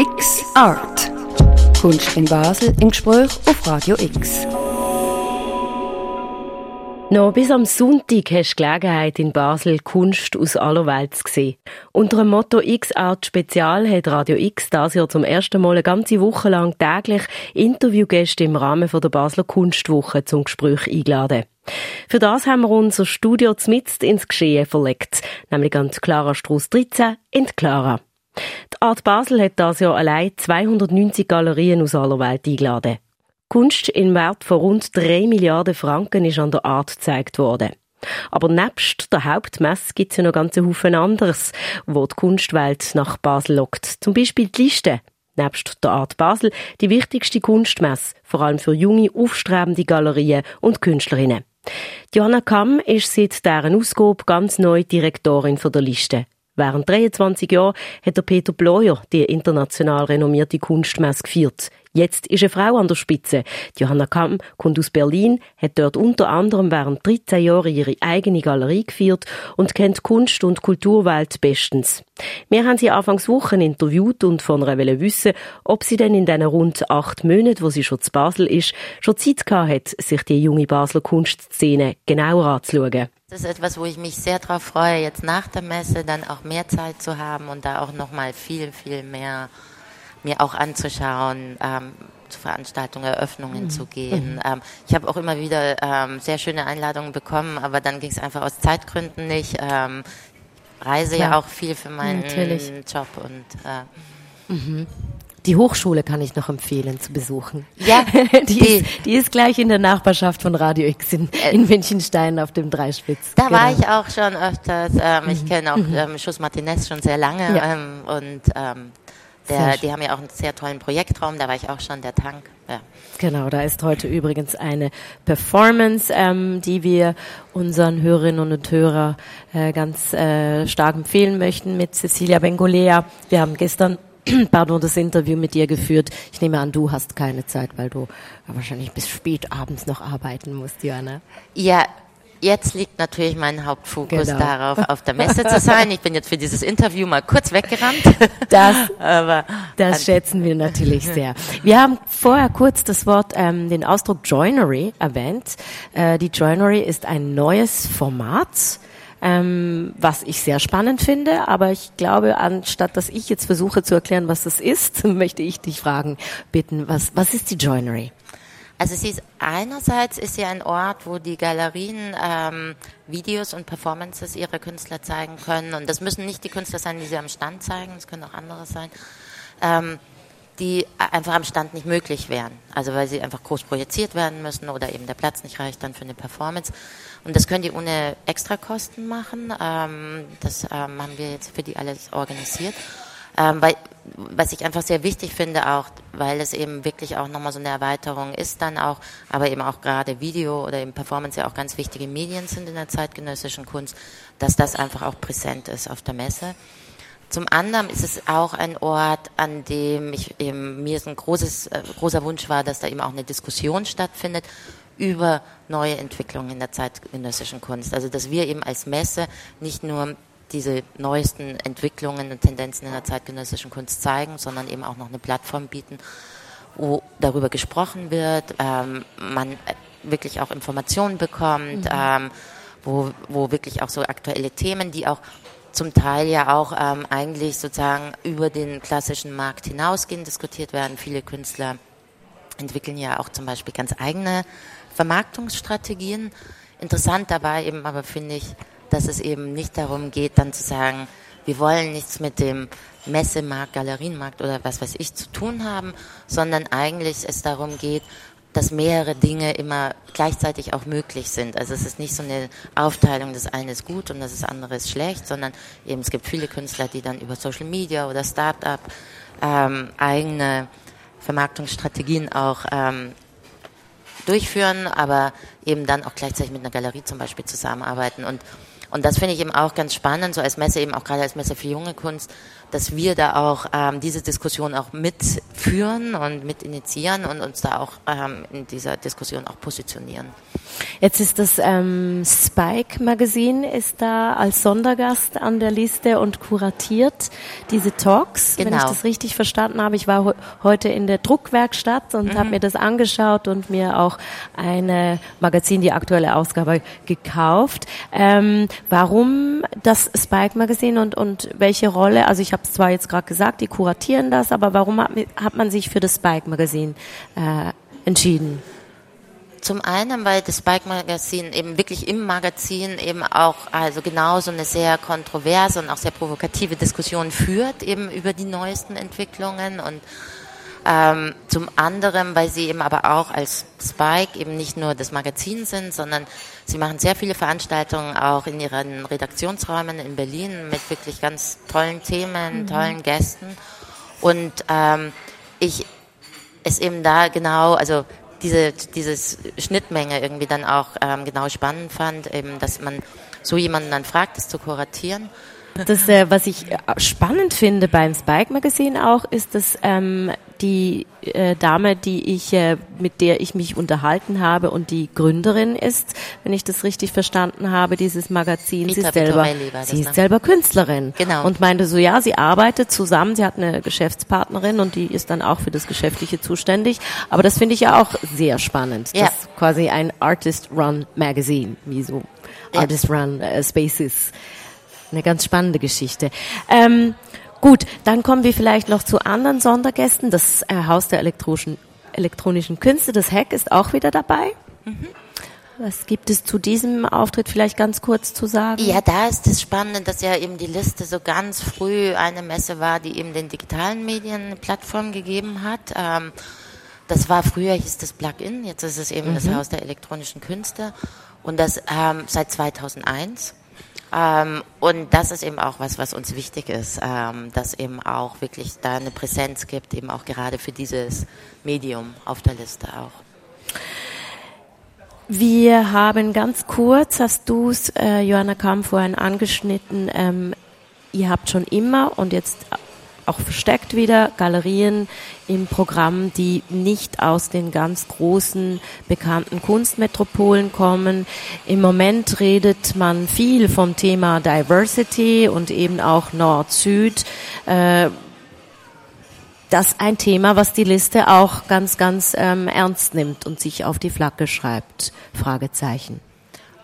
X Art. Kunst in Basel im Gespräch auf Radio X. Noch bis am Sonntag hast du Gelegenheit in Basel Kunst aus aller Welt zu sehen. Unter dem Motto X-Art Spezial hat Radio X das Jahr zum ersten Mal eine ganze Woche lang täglich Interviewgäste im Rahmen der Basler Kunstwoche zum Gespräch eingeladen. Für das haben wir unser Studio zmitzt ins Geschehen verlegt, nämlich an Clara Struss 13 in Clara. Die Art Basel hat das Jahr allein 290 Galerien aus aller Welt eingeladen. Kunst im Wert von rund 3 Milliarden Franken ist an der Art gezeigt worden. Aber nebst der Hauptmesse gibt es ja noch ganze Haufen anderes, wo die Kunstwelt nach Basel lockt. Zum Beispiel die Liste. Nebst der Art Basel die wichtigste Kunstmesse, vor allem für junge, aufstrebende Galerien und Künstlerinnen. Johanna Kamm ist seit deren Ausgabe ganz neu Direktorin der Liste. Während 23 Jahren hat der Peter Bloyer die international renommierte Kunstmesse geführt. Jetzt ist eine Frau an der Spitze. Johanna Kamm kommt aus Berlin, hat dort unter anderem während 13 Jahren ihre eigene Galerie geführt und kennt Kunst- und Kulturwelt bestens. Wir haben sie anfangs Wochen interviewt und von ihr wissen, ob sie denn in diesen rund acht Monaten, wo sie schon zu Basel ist, schon Zeit gehabt hat, sich die junge Basler Kunstszene genauer anzuschauen. Das ist etwas, wo ich mich sehr darauf freue, jetzt nach der Messe dann auch mehr Zeit zu haben und da auch nochmal viel, viel mehr mir auch anzuschauen, ähm, zu Veranstaltungen, Eröffnungen mhm. zu gehen. Mhm. Ähm, ich habe auch immer wieder ähm, sehr schöne Einladungen bekommen, aber dann ging es einfach aus Zeitgründen nicht. Ähm, reise Klar. ja auch viel für meinen Natürlich. Job und äh, mhm. Die Hochschule kann ich noch empfehlen zu besuchen. Ja, die, die, ist, die ist gleich in der Nachbarschaft von Radio X in, äh, in Münchenstein auf dem Dreispitz. Da genau. war ich auch schon öfters. Ähm, ich mhm. kenne auch mhm. ähm, Schuss Martinez schon sehr lange ja. ähm, und ähm, der, die haben ja auch einen sehr tollen Projektraum, da war ich auch schon, der Tank. Ja. Genau, da ist heute übrigens eine Performance, ähm, die wir unseren Hörerinnen und Hörern äh, ganz äh, stark empfehlen möchten mit Cecilia Bengolea. Wir haben gestern pardon, das Interview mit dir geführt. Ich nehme an, du hast keine Zeit, weil du wahrscheinlich bis spät abends noch arbeiten musst, Johanna. Ja, Jetzt liegt natürlich mein Hauptfokus genau. darauf, auf der Messe zu sein. Ich bin jetzt für dieses Interview mal kurz weggerannt. Das, Aber, das schätzen wir natürlich sehr. Wir haben vorher kurz das Wort, ähm, den Ausdruck Joinery erwähnt. Äh, die Joinery ist ein neues Format, ähm, was ich sehr spannend finde. Aber ich glaube, anstatt dass ich jetzt versuche zu erklären, was das ist, möchte ich dich fragen, bitten, was, was ist die Joinery? Also sie ist einerseits ist sie ein Ort, wo die Galerien ähm, Videos und Performances ihrer Künstler zeigen können. Und das müssen nicht die Künstler sein, die sie am Stand zeigen, das können auch andere sein, ähm, die einfach am Stand nicht möglich wären. Also weil sie einfach groß projiziert werden müssen oder eben der Platz nicht reicht dann für eine Performance. Und das können die ohne Extrakosten machen. Ähm, das ähm, haben wir jetzt für die alles organisiert. Ähm, weil, was ich einfach sehr wichtig finde, auch weil es eben wirklich auch nochmal so eine Erweiterung ist, dann auch, aber eben auch gerade Video oder eben Performance ja auch ganz wichtige Medien sind in der zeitgenössischen Kunst, dass das einfach auch präsent ist auf der Messe. Zum anderen ist es auch ein Ort, an dem ich eben, mir ein großes, äh, großer Wunsch war, dass da eben auch eine Diskussion stattfindet über neue Entwicklungen in der zeitgenössischen Kunst. Also, dass wir eben als Messe nicht nur diese neuesten Entwicklungen und Tendenzen in der zeitgenössischen Kunst zeigen, sondern eben auch noch eine Plattform bieten, wo darüber gesprochen wird, ähm, man wirklich auch Informationen bekommt, mhm. ähm, wo, wo wirklich auch so aktuelle Themen, die auch zum Teil ja auch ähm, eigentlich sozusagen über den klassischen Markt hinausgehen, diskutiert werden. Viele Künstler entwickeln ja auch zum Beispiel ganz eigene Vermarktungsstrategien. Interessant dabei eben aber finde ich, dass es eben nicht darum geht, dann zu sagen, wir wollen nichts mit dem Messemarkt, Galerienmarkt oder was weiß ich zu tun haben, sondern eigentlich es darum geht, dass mehrere Dinge immer gleichzeitig auch möglich sind. Also es ist nicht so eine Aufteilung, das eine ist gut und das andere ist schlecht, sondern eben es gibt viele Künstler, die dann über Social Media oder Start-up ähm, eigene Vermarktungsstrategien auch ähm, durchführen, aber eben dann auch gleichzeitig mit einer Galerie zum Beispiel zusammenarbeiten und und das finde ich eben auch ganz spannend, so als Messe eben auch gerade als Messe für junge Kunst, dass wir da auch ähm, diese Diskussion auch mitführen und mit initiieren und uns da auch ähm, in dieser Diskussion auch positionieren. Jetzt ist das ähm, Spike Magazin ist da als Sondergast an der Liste und kuratiert diese Talks, genau. wenn ich genau. das richtig verstanden habe. Ich war he heute in der Druckwerkstatt und mhm. habe mir das angeschaut und mir auch eine Magazin, die aktuelle Ausgabe, gekauft. Ähm, warum das Spike Magazin und, und welche Rolle? Also ich habe es zwar jetzt gerade gesagt, die kuratieren das, aber warum hat, hat man sich für das Spike Magazin äh, entschieden? Zum einen, weil das Bike Magazin eben wirklich im Magazin eben auch also genauso eine sehr kontroverse und auch sehr provokative Diskussion führt, eben über die neuesten Entwicklungen und ähm, zum anderen, weil sie eben aber auch als Spike eben nicht nur das Magazin sind, sondern sie machen sehr viele Veranstaltungen auch in ihren Redaktionsräumen in Berlin mit wirklich ganz tollen Themen, mhm. tollen Gästen. Und ähm, ich es eben da genau, also diese dieses Schnittmenge irgendwie dann auch ähm, genau spannend fand, eben, dass man so jemanden dann fragt, das zu kuratieren. Das, äh, was ich äh, spannend finde beim Spike Magazin auch, ist, dass ähm, die äh, Dame, die ich, äh, mit der ich mich unterhalten habe und die Gründerin ist, wenn ich das richtig verstanden habe, dieses Magazin. sie ist selber, sie ist ne? selber Künstlerin. Genau. Und meinte so, ja, sie arbeitet zusammen, sie hat eine Geschäftspartnerin und die ist dann auch für das Geschäftliche zuständig. Aber das finde ich ja auch sehr spannend. Ja. Das ist quasi ein Artist-Run Magazine, wie so ja. Artist-Run äh, Spaces. Eine ganz spannende Geschichte. Ähm, Gut, dann kommen wir vielleicht noch zu anderen Sondergästen. Das äh, Haus der elektronischen, elektronischen Künste, das Hack ist auch wieder dabei. Mhm. Was gibt es zu diesem Auftritt vielleicht ganz kurz zu sagen? Ja, da ist es spannend, dass ja eben die Liste so ganz früh eine Messe war, die eben den digitalen Medien eine Plattform gegeben hat. Ähm, das war früher hieß das Plugin, jetzt ist es eben mhm. das Haus der elektronischen Künste und das ähm, seit 2001. Ähm, und das ist eben auch was, was uns wichtig ist, ähm, dass eben auch wirklich da eine Präsenz gibt, eben auch gerade für dieses Medium auf der Liste auch. Wir haben ganz kurz, hast du es, äh, Johanna Kamm, vorhin angeschnitten, ähm, ihr habt schon immer und jetzt auch versteckt wieder Galerien im Programm, die nicht aus den ganz großen bekannten Kunstmetropolen kommen. Im Moment redet man viel vom Thema Diversity und eben auch Nord-Süd. Äh, das ein Thema, was die Liste auch ganz, ganz ähm, ernst nimmt und sich auf die Flagge schreibt. Fragezeichen.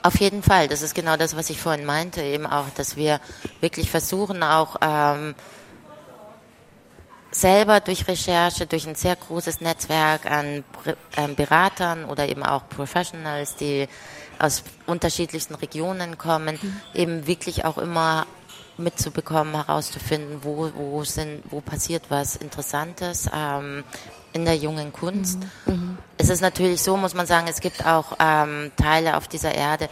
Auf jeden Fall, das ist genau das, was ich vorhin meinte, eben auch, dass wir wirklich versuchen, auch ähm, selber durch Recherche, durch ein sehr großes Netzwerk an ähm, Beratern oder eben auch Professionals, die aus unterschiedlichsten Regionen kommen, mhm. eben wirklich auch immer mitzubekommen, herauszufinden, wo, wo sind, wo passiert was Interessantes ähm, in der jungen Kunst. Mhm. Mhm. Es ist natürlich so, muss man sagen, es gibt auch ähm, Teile auf dieser Erde,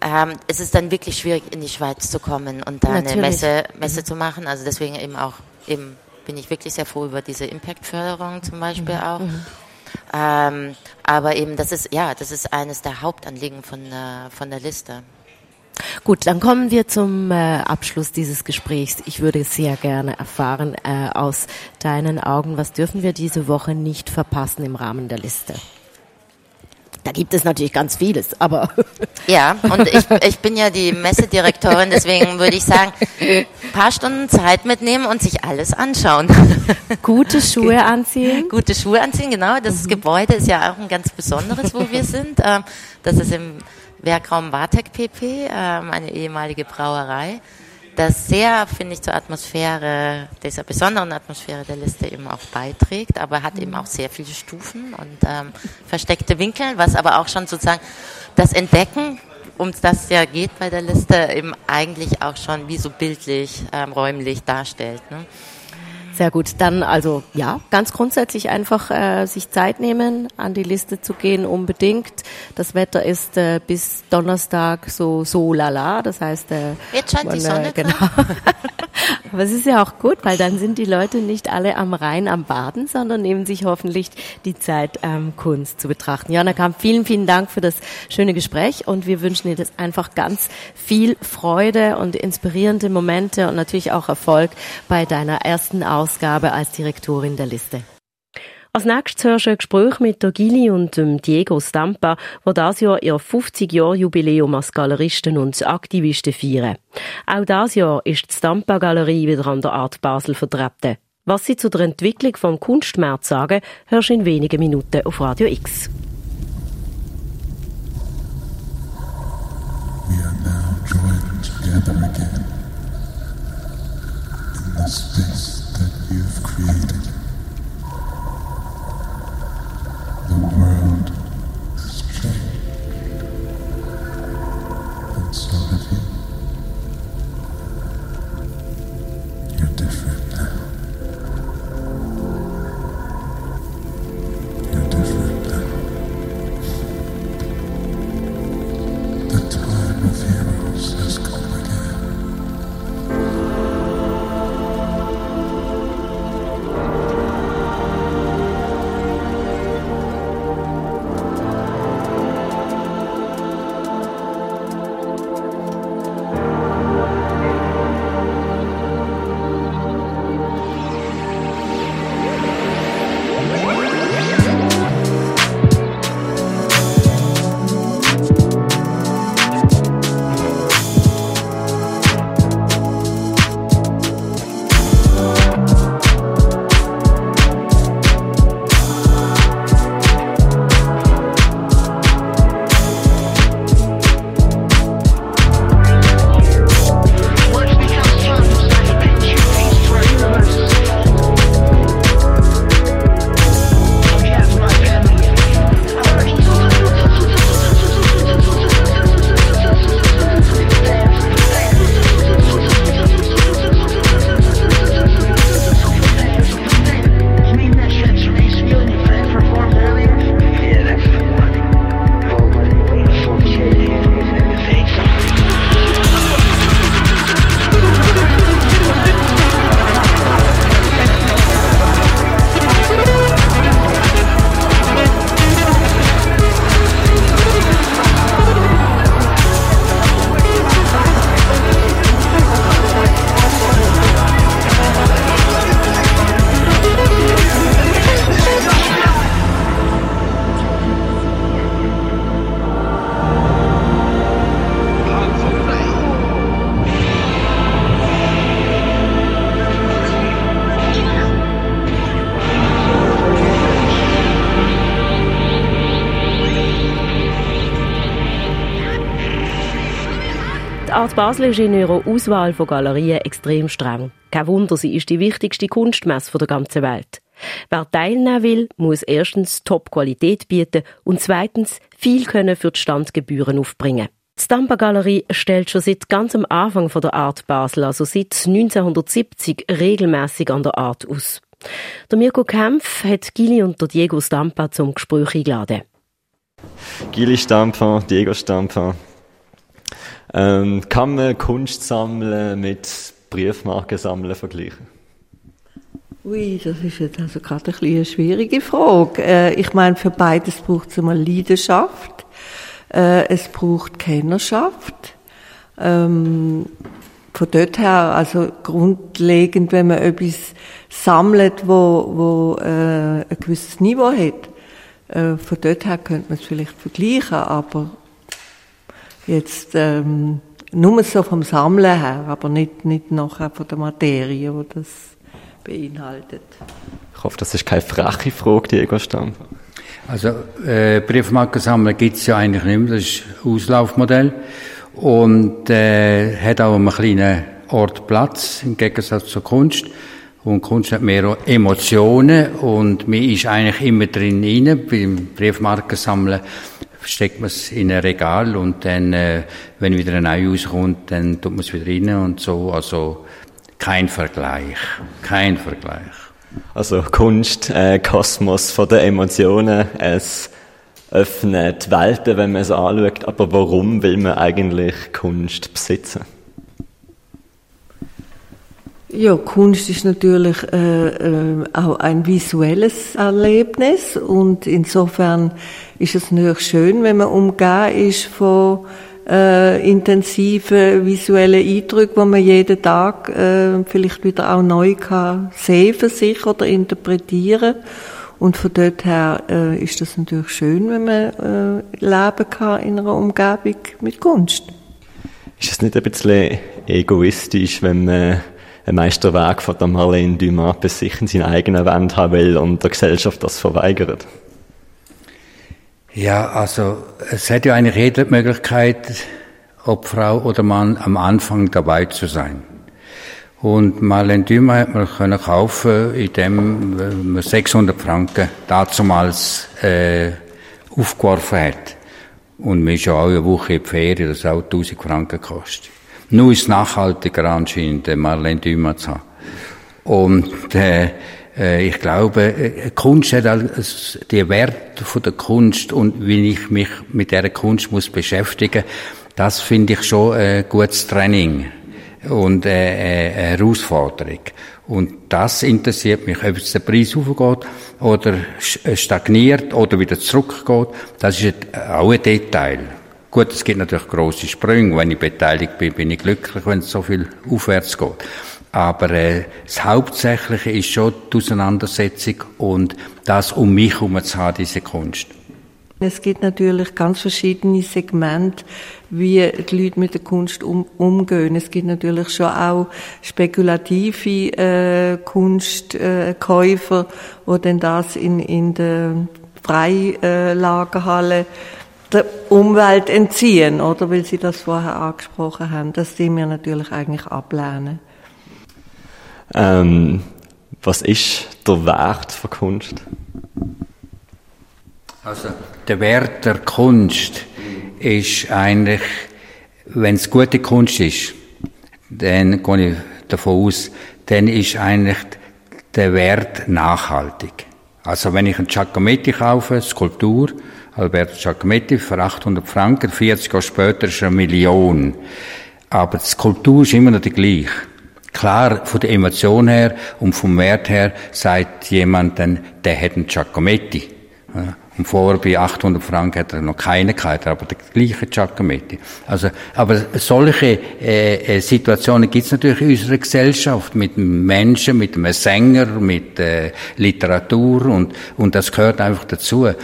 ähm, es ist dann wirklich schwierig, in die Schweiz zu kommen und da natürlich. eine Messe, Messe mhm. zu machen. Also deswegen eben auch eben bin ich wirklich sehr froh über diese Impact-Förderung zum Beispiel mhm. auch. Mhm. Ähm, aber eben, das ist, ja, das ist eines der Hauptanliegen von, äh, von der Liste. Gut, dann kommen wir zum äh, Abschluss dieses Gesprächs. Ich würde sehr gerne erfahren äh, aus deinen Augen, was dürfen wir diese Woche nicht verpassen im Rahmen der Liste? Da gibt es natürlich ganz vieles, aber. Ja, und ich, ich bin ja die Messedirektorin, deswegen würde ich sagen, ein paar Stunden Zeit mitnehmen und sich alles anschauen. Gute Schuhe anziehen. Gute Schuhe anziehen, genau. Das mhm. Gebäude ist ja auch ein ganz besonderes, wo wir sind. Ähm, das ist im Werkraum Wartek PP, ähm, eine ehemalige Brauerei das sehr, finde ich, zur Atmosphäre, dieser besonderen Atmosphäre der Liste eben auch beiträgt, aber hat eben auch sehr viele Stufen und ähm, versteckte Winkel, was aber auch schon sozusagen das Entdecken, um das ja geht bei der Liste, eben eigentlich auch schon wie so bildlich, ähm, räumlich darstellt. Ne? Sehr gut. Dann also ja, ganz grundsätzlich einfach äh, sich Zeit nehmen, an die Liste zu gehen, unbedingt. Das Wetter ist äh, bis Donnerstag so so lala, das heißt äh, jetzt scheint man, die Sonne. Äh, genau. Aber es ist ja auch gut, weil dann sind die Leute nicht alle am Rhein am Baden, sondern nehmen sich hoffentlich die Zeit, ähm, Kunst zu betrachten. Jana Kamp, vielen, vielen Dank für das schöne Gespräch und wir wünschen dir das einfach ganz viel Freude und inspirierende Momente und natürlich auch Erfolg bei deiner ersten Ausgabe als Direktorin der Liste. Als nächstes hörst du ein Gespräch mit der Gili und dem Diego Stampa, wo das Jahr ihr 50-Jahr-Jubiläum als Galeristen und Aktivisten feiern. Auch das Jahr ist die Stampa-Galerie wieder an der Art Basel vertreten. Was sie zu der Entwicklung vom Kunstmarkt sagen, hörst du in wenigen Minuten auf Radio X. We are now joined together again in the space that you've created. The world Basel ist in ihrer Auswahl von Galerien extrem streng. Kein Wunder, sie ist die wichtigste Kunstmesse der ganzen Welt. Wer teilnehmen will, muss erstens Top-Qualität bieten und zweitens viel können für die Standgebühren aufbringen. Die Stampa Galerie stellt schon seit ganz am Anfang von der Art Basel, also seit 1970, regelmäßig an der Art aus. Der Mirko Kempf hat Gili und der Diego Stampa zum Gespräch eingeladen. Gili Stampa, Diego Stampa, ähm, kann man Kunst sammeln mit Briefmarken sammeln vergleichen? Ui, das ist jetzt also gerade ein eine schwierige Frage. Äh, ich meine, für beides braucht es einmal Leidenschaft. Äh, es braucht Kennerschaft. Ähm, von dort her, also grundlegend, wenn man etwas sammelt, wo, wo äh, ein gewisses Niveau hat, äh, von dort her könnte man es vielleicht vergleichen, aber Jetzt ähm, nur so vom Sammeln her, aber nicht, nicht nachher von der Materie, die das beinhaltet. Ich hoffe, das ist keine freche Frage, Diego Stampfer. Also äh, Briefmarken sammeln gibt es ja eigentlich nicht mehr, das ist ein Auslaufmodell und äh, hat auch einen kleinen Ort Platz im Gegensatz zur Kunst. Und Kunst hat mehr Emotionen und man ist eigentlich immer drin rein. Beim Briefmarken sammeln steckt man es in ein Regal und dann, äh, wenn wieder ein Ei rauskommt, dann tut man es wieder rein und so. Also kein Vergleich. Kein Vergleich. Also Kunst, äh, Kosmos von den Emotionen, es öffnet Welten, wenn man es anschaut. Aber warum will man eigentlich Kunst besitzen? Ja, Kunst ist natürlich äh, äh, auch ein visuelles Erlebnis und insofern ist es natürlich schön, wenn man umgeben ist von äh, intensiven visuellen Eindrücken, die man jeden Tag äh, vielleicht wieder auch neu kann sehen für sich oder interpretieren. Und von dort her äh, ist das natürlich schön, wenn man äh, leben kann in einer Umgebung mit Kunst. Ist es nicht ein bisschen egoistisch, wenn man ein Meisterwerk von der Marlene Dumas bei sich in seiner eigenen Wand haben will und der Gesellschaft das verweigert? Ja, also es hat ja eigentlich jede Möglichkeit, ob Frau oder Mann am Anfang dabei zu sein. Und Marlene Dumas hat man können kaufen, indem man 600 Franken dazumals äh, aufgeworfen hat. Und man ist ja auch eine Woche in die Ferien, das auch 1000 Franken kostet. Nur ist es nachhaltiger anscheinend, Marlene Dumas zu haben. Und äh, äh, ich glaube, äh, Kunst hat also der Wert von der Kunst und wie ich mich mit der Kunst muss beschäftigen, das finde ich schon ein gutes Training und eine Herausforderung. Und das interessiert mich, ob jetzt der Preis aufgeht oder stagniert oder wieder zurückgeht. Das ist auch ein Detail. Gut, es gibt natürlich große Sprünge. Wenn ich beteiligt bin, bin ich glücklich, wenn es so viel aufwärts geht. Aber äh, das Hauptsächliche ist schon die Auseinandersetzung und das um mich herum zu haben, diese Kunst. Es gibt natürlich ganz verschiedene Segmente, wie die Leute mit der Kunst um, umgehen. Es gibt natürlich schon auch spekulative äh, Kunstkäufer, äh, die dann das in, in der Freilagerhalle der Umwelt entziehen, oder? Weil Sie das vorher angesprochen haben. Das sehen wir natürlich eigentlich ablehnen. Ähm, was ist der Wert von Kunst? Also, der Wert der Kunst ist eigentlich, wenn es gute Kunst ist, dann gehe ich davon aus, dann ist eigentlich der Wert nachhaltig. Also wenn ich einen Giacometti kaufe, Skulptur, Alberto Giacometti für 800 Franken, 40 Jahre später ist er eine Million. Aber die Skulptur ist immer noch die gleiche. Klar, von der Emotion her und vom Wert her sagt jemand dann, der hat einen Giacometti. Und vorher bei 800 Franken hat er noch keine gehabt, aber der gleiche Giacometti. Also, aber solche äh, äh Situationen gibt es natürlich in unserer Gesellschaft mit Menschen, mit einem Sänger, mit äh, Literatur und und das gehört einfach dazu. Äh,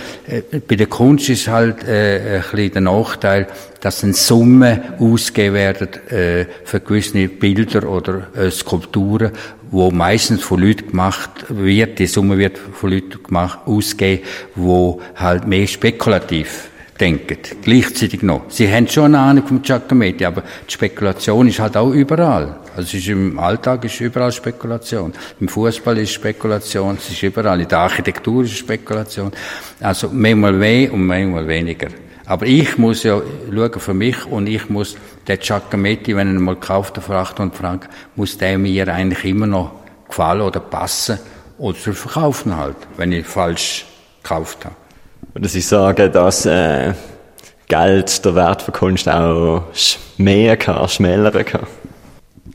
bei der Kunst ist halt äh, ein bisschen der Nachteil, dass eine Summe ausgegeben werden äh, für gewisse Bilder oder äh, Skulpturen, wo meistens von Leuten gemacht wird, die Summe wird von Leuten gemacht, ausgegeben, wo halt mehr spekulativ denken. Gleichzeitig noch. Sie haben schon eine Ahnung vom Giacometti, aber die Spekulation ist halt auch überall. Also es ist im Alltag ist überall Spekulation. Im Fußball ist Spekulation, es ist überall. In der Architektur ist Spekulation. Also manchmal mehr und manchmal weniger. Aber ich muss ja schauen für mich und ich muss der Giacometti, wenn er mal kauft für 800 Franken, muss der mir eigentlich immer noch gefallen oder passen oder zu verkaufen halt, wenn ich falsch gekauft habe. Oder Sie sagen, dass äh, Geld der Wert von Kunst auch mehr kann, schmälern kann?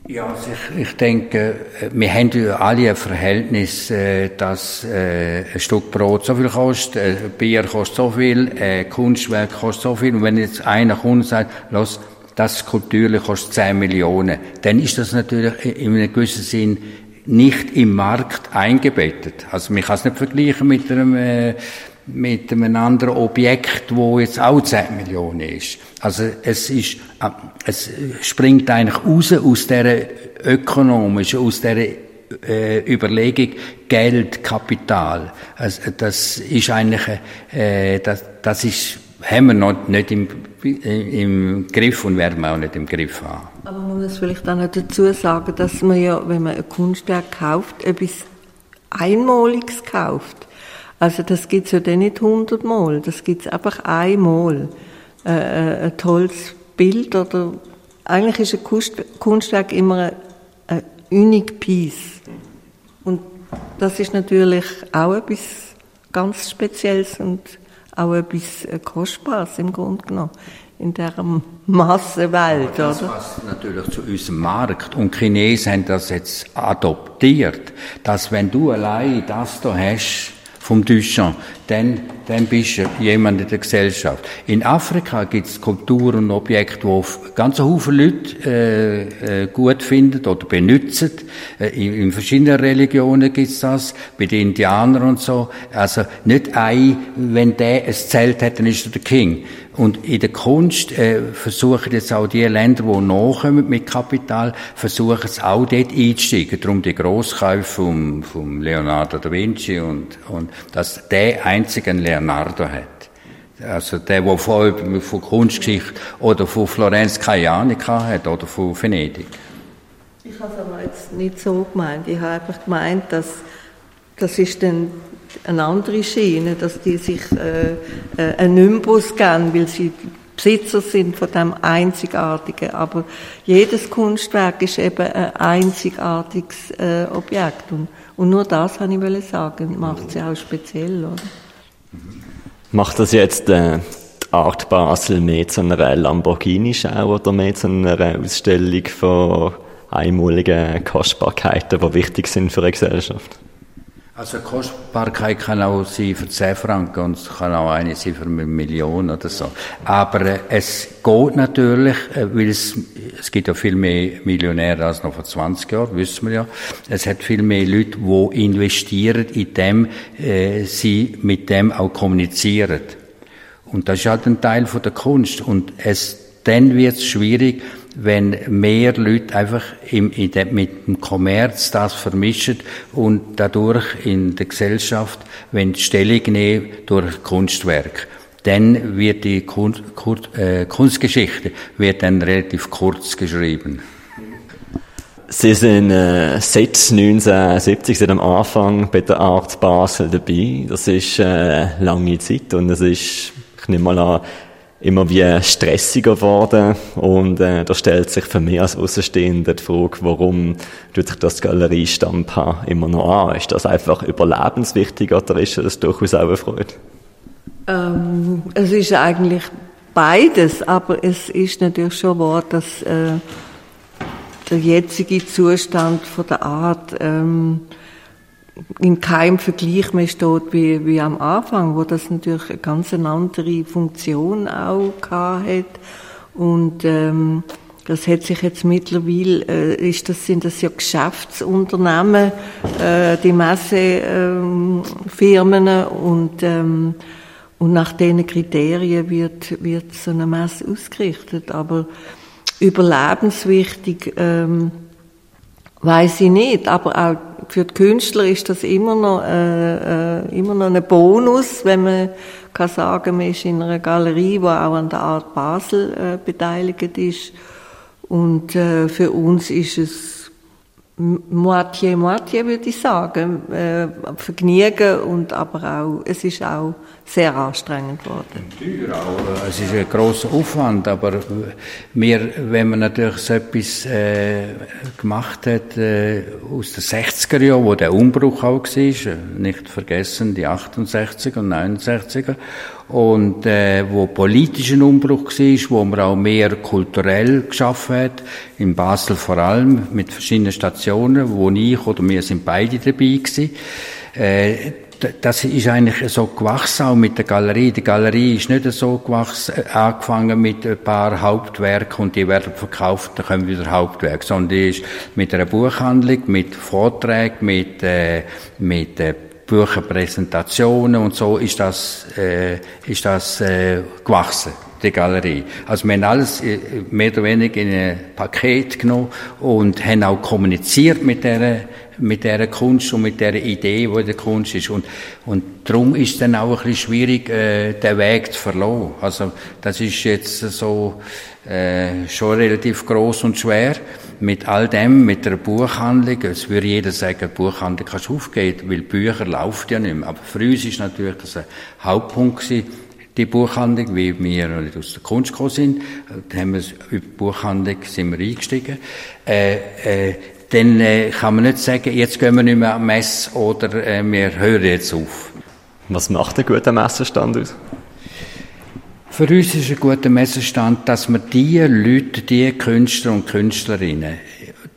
Ja, also ich, ich denke, wir haben ja alle ein Verhältnis, äh, dass äh, ein Stück Brot so viel kostet, ein Bier kostet so viel, ein Kunstwerk kostet so viel. Und wenn jetzt einer und sagt, los, das Skulptur kostet 10 Millionen, dann ist das natürlich in einem gewissen Sinn nicht im Markt eingebettet. Also man kann es nicht vergleichen mit einem äh, mit einem anderen Objekt, wo jetzt auch 10 Millionen ist. Also es ist, äh, es springt eigentlich raus aus der ökonomischen, aus der äh, Überlegung Geld, Kapital. Also das ist eigentlich, das, das ist, haben wir noch nicht im, im Griff und werden wir auch nicht im Griff haben. Aber man muss vielleicht auch noch dazu sagen, dass man ja, wenn man ein Kunstwerk kauft, etwas Einmaliges kauft. Also das gibt's ja dann nicht hundertmal, das gibt's einfach einmal. Äh, äh, ein tolles Bild oder eigentlich ist ein Kunst, Kunstwerk immer ein, unique piece. Und das ist natürlich auch etwas ganz Spezielles und auch etwas äh, Kostbares im Grunde genommen in dieser Massenwelt, das oder? passt natürlich zu unserem Markt. Und Chinesen haben das jetzt adoptiert, dass wenn du allein das da hast, vom Duchamp, dann, dann bist du jemand in der Gesellschaft. In Afrika gibt es Kulturen und Objekte, die ganz Haufen Leute äh, äh, gut finden oder benutzen. Äh, in, in, verschiedenen Religionen gibt es das, bei den Indianern und so. Also nicht ein, wenn der ein Zelt hat, dann ist er der King. Und in der Kunst äh, versuchen jetzt auch die Länder, die nachkommen mit Kapital, versuchen es auch dort einzusteigen. Darum die Grosskäufe vom, vom Leonardo da Vinci und, und dass der einzige Leonardo hat. Also der, der von, von Kunstgeschichte oder von Florenz keine Ahnung hat oder von Venedig. Ich habe es aber jetzt nicht so gemeint. Ich habe einfach gemeint, dass das ist dann eine andere Schiene, dass die sich äh, äh, einen Nimbus geben, weil sie Besitzer sind von dem Einzigartigen. Aber jedes Kunstwerk ist eben ein einzigartiges äh, Objekt. Und, und nur das, habe ich sagen, macht sie auch speziell. Oder? Macht das jetzt äh, die Art Basel mehr zu einer Lamborghini-Schau oder mehr zu einer Ausstellung von einmaligen Kostbarkeiten, die wichtig sind für eine Gesellschaft? Also Kostbarkeit kann auch sein für 10 Franken und es kann auch eine sein für eine Million oder so. Aber äh, es geht natürlich, äh, weil es, es gibt ja viel mehr Millionäre als noch vor 20 Jahren, wissen wir ja. Es hat viel mehr Leute, die investieren in dem, äh, sie mit dem auch kommunizieren. Und das ist halt ein Teil von der Kunst. Und es, dann wird es schwierig, wenn mehr Leute einfach im, de, mit dem Kommerz das vermischen und dadurch in der Gesellschaft, wenn die Stellung nehmen durch Kunstwerk, dann wird die Kunst, äh, Kunstgeschichte wird dann relativ kurz geschrieben. Sie sind äh, seit 1970, seit am Anfang bei der Art Basel dabei. Das ist äh, lange Zeit und es ist, ich nehme mal an, immer wie stressiger geworden und äh, da stellt sich für mich als Außenstehender die Frage, warum tut sich das Galeriestampa immer noch an? Ist das einfach überlebenswichtig oder ist das durchaus auch eine Freude? Ähm, es ist eigentlich beides, aber es ist natürlich schon wahr, dass äh, der jetzige Zustand von der Art ähm, in keinem Vergleich mehr steht wie, wie am Anfang, wo das natürlich eine ganz andere Funktion auch hat. Und ähm, das hat sich jetzt mittlerweile, äh, ist das, sind das ja Geschäftsunternehmen, äh, die Messefirmen ähm, und, ähm, und nach diesen Kriterien wird, wird so eine Messe ausgerichtet. Aber überlebenswichtig ähm, weiß ich nicht, aber auch für die Künstler ist das immer noch, äh, äh, immer noch ein Bonus, wenn man kann sagen, man ist in einer Galerie, die auch an der Art Basel äh, beteiligt ist. Und äh, für uns ist es Moitié, Moitié, würde ich sagen. Äh, Vergnügen und aber auch, es ist auch sehr anstrengend geworden. Teuer auch. Es ist ein grosser Aufwand, aber wir, wenn man natürlich so etwas äh, gemacht hat äh, aus den 60er Jahren, wo der Umbruch auch war, nicht vergessen, die 68er und 69er, und äh, wo politischer Umbruch war, wo man auch mehr kulturell geschaffen hat, in Basel vor allem, mit verschiedenen Stationen, wo ich oder wir sind beide dabei gewesen. Äh, das ist eigentlich so gewachsen, auch mit der Galerie. Die Galerie ist nicht so gewachsen, äh, angefangen mit ein paar Hauptwerken und die werden verkauft, dann kommen wieder Hauptwerke, sondern die ist mit einer Buchhandlung, mit Vorträgen, mit, äh, mit äh, Bücherpräsentationen und so ist das, äh, ist das äh, gewachsen die Galerie. Also wir haben alles äh, mehr oder weniger in ein Paket genommen und haben auch kommuniziert mit der mit der Kunst und mit der Idee, die in der Kunst ist. Und, und darum ist es dann auch ein bisschen schwierig, äh, den Weg zu verlassen. Also das ist jetzt so äh, schon relativ groß und schwer. Mit all dem, mit der Buchhandlung, es würde jeder sagen, Buchhandlung kannst du aufgeben, weil Bücher laufen ja nicht mehr. Aber für uns ist natürlich das ein Hauptpunkt die Buchhandlung, wie wir aus der Kunst gekommen sind. Da haben wir über die Buchhandlung sind wir eingestiegen. Äh, äh, dann äh, kann man nicht sagen, jetzt gehen wir nicht mehr am Mess oder äh, wir hören jetzt auf. Was macht ein guter Messestand aus? Für uns ist ein guter Messestand, dass wir die Leute, die Künstler und Künstlerinnen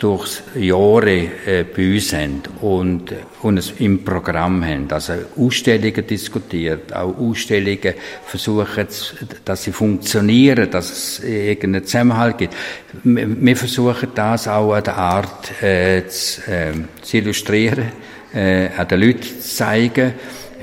durch Jahre äh, bei uns haben und, und es im Programm haben. Also Ausstellungen diskutiert, auch Ausstellungen versuchen, dass sie funktionieren, dass es irgendeinen Zusammenhalt gibt. Wir versuchen das auch an der Art äh, zu, äh, zu illustrieren, äh, an den Leuten zu zeigen.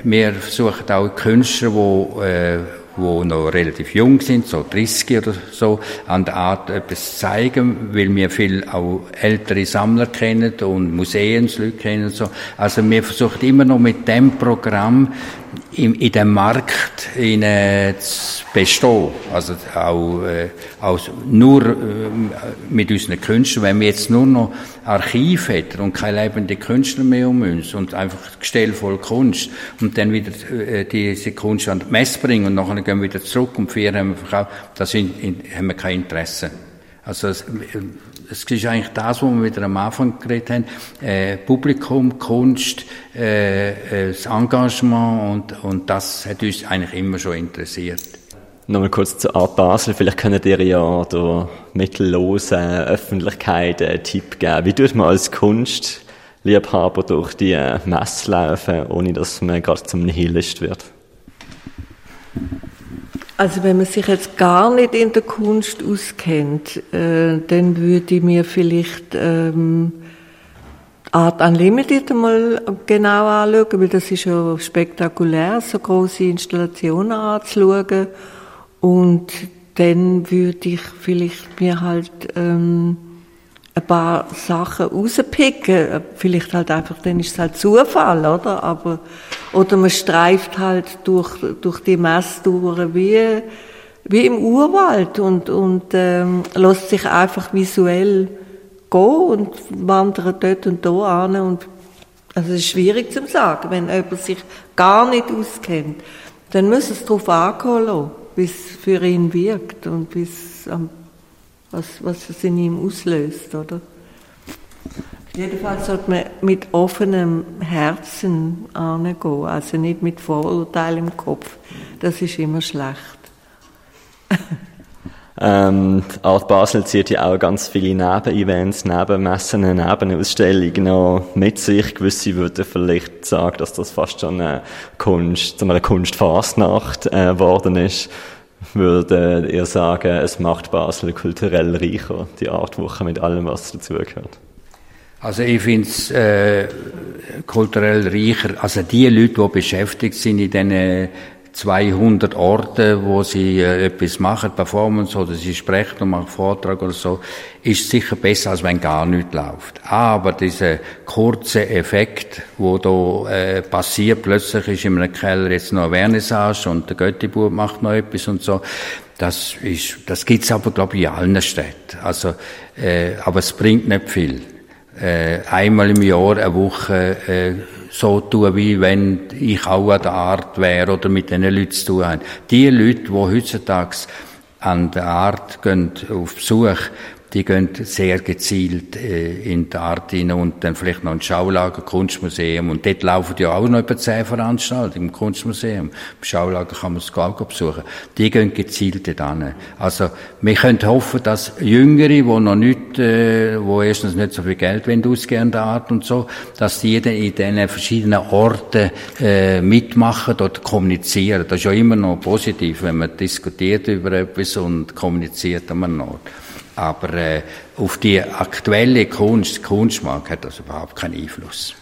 Wir versuchen auch Künstler, die äh, wo noch relativ jung sind, so 30 oder so, an der Art etwas zeigen, weil wir viel auch ältere Sammler kennen und Museumsleute kennen und so. Also wir versuchen immer noch mit dem Programm in, in dem Markt in, äh, zu bestehen. Also auch, äh, auch nur äh, mit unseren Künstlern. Wenn wir jetzt nur noch Archiv hätten und keine lebenden Künstler mehr um uns und einfach Gestell voll Kunst und dann wieder äh, diese Kunst an die Messe bringen und nachher gehen wir wieder zurück und vier haben wir verkauft, da sind, haben wir kein Interesse. Also es, ist eigentlich das, was wir wieder am Anfang geredet haben, äh, Publikum, Kunst, äh, äh, das Engagement und, und das hat uns eigentlich immer schon interessiert. Nochmal kurz zur Art Basel. Vielleicht könnt ihr ja der mittellosen Öffentlichkeit einen Tipp geben. Wie tut man als Kunstliebhaber durch die Messe laufen, ohne dass man gerade zum Nihilist wird? Also wenn man sich jetzt gar nicht in der Kunst auskennt, äh, dann würde ich mir vielleicht ähm, Art Unlimited mal genau anschauen, weil das ist ja spektakulär, so große Installationen anzuschauen. Und dann würde ich vielleicht mir halt ähm, ein paar Sachen rauspicken. Vielleicht halt einfach, dann ist es halt Zufall, oder? Aber, oder man streift halt durch, durch die Messtouren wie, wie im Urwald und, und ähm, lässt sich einfach visuell gehen und wandert dort und da an. Und, also es ist schwierig zu sagen, wenn jemand sich gar nicht auskennt. Dann muss es darauf ankommen wie es für ihn wirkt und bis am was, was es in ihm auslöst, oder? Jedenfalls sollte man mit offenem Herzen angehen, also nicht mit Vorurteil im Kopf. Das ist immer schlecht. ähm, Art Basel zieht ja auch ganz viele Nebenevents, Nebenmessen, Nebenausstellungen noch mit sich. Gewisse würden vielleicht sagen, dass das fast schon eine Kunst, eine Kunstfasnacht äh, geworden ist würde ihr sagen, es macht Basel kulturell reicher, die Artwoche mit allem, was dazugehört? Also ich finde es äh, kulturell reicher. Also die Leute, die beschäftigt sind in diesen 200 Orte, wo sie äh, etwas machen, Performance oder sie sprechen und machen Vortrag oder so, ist sicher besser, als wenn gar nichts läuft. Aber dieser kurze Effekt, wo da äh, passiert, plötzlich ist in einem Keller jetzt noch eine Vernissage und der Göttibub macht noch etwas und so, das ist, das gibt's aber glaube ich in allen Städten. Also, äh, aber es bringt nicht viel. Äh, einmal im Jahr eine Woche äh, so tun, wie wenn ich auch an der Art wäre oder mit diesen Leuten zu tun habe. Die Leute, die heutzutage an der Art gehen auf Besuch, die gehen sehr gezielt äh, in die Art rein und dann vielleicht noch ein Schaulager, Kunstmuseum. Und dort laufen ja auch noch etwa zehn Veranstaltungen im Kunstmuseum. Im Schaulager kann man es auch besuchen. Die gehen gezielt dort hin. Also, wir können hoffen, dass Jüngere, die noch nicht, äh, wo erstens nicht so viel Geld wollen, ausgehen der Art und so, dass die in diesen verschiedenen Orten äh, mitmachen oder kommunizieren. Das ist ja immer noch positiv, wenn man diskutiert über etwas und kommuniziert an einem Ort. Aber äh, auf die aktuelle Kunst, Kunstmarkt hat das überhaupt keinen Einfluss.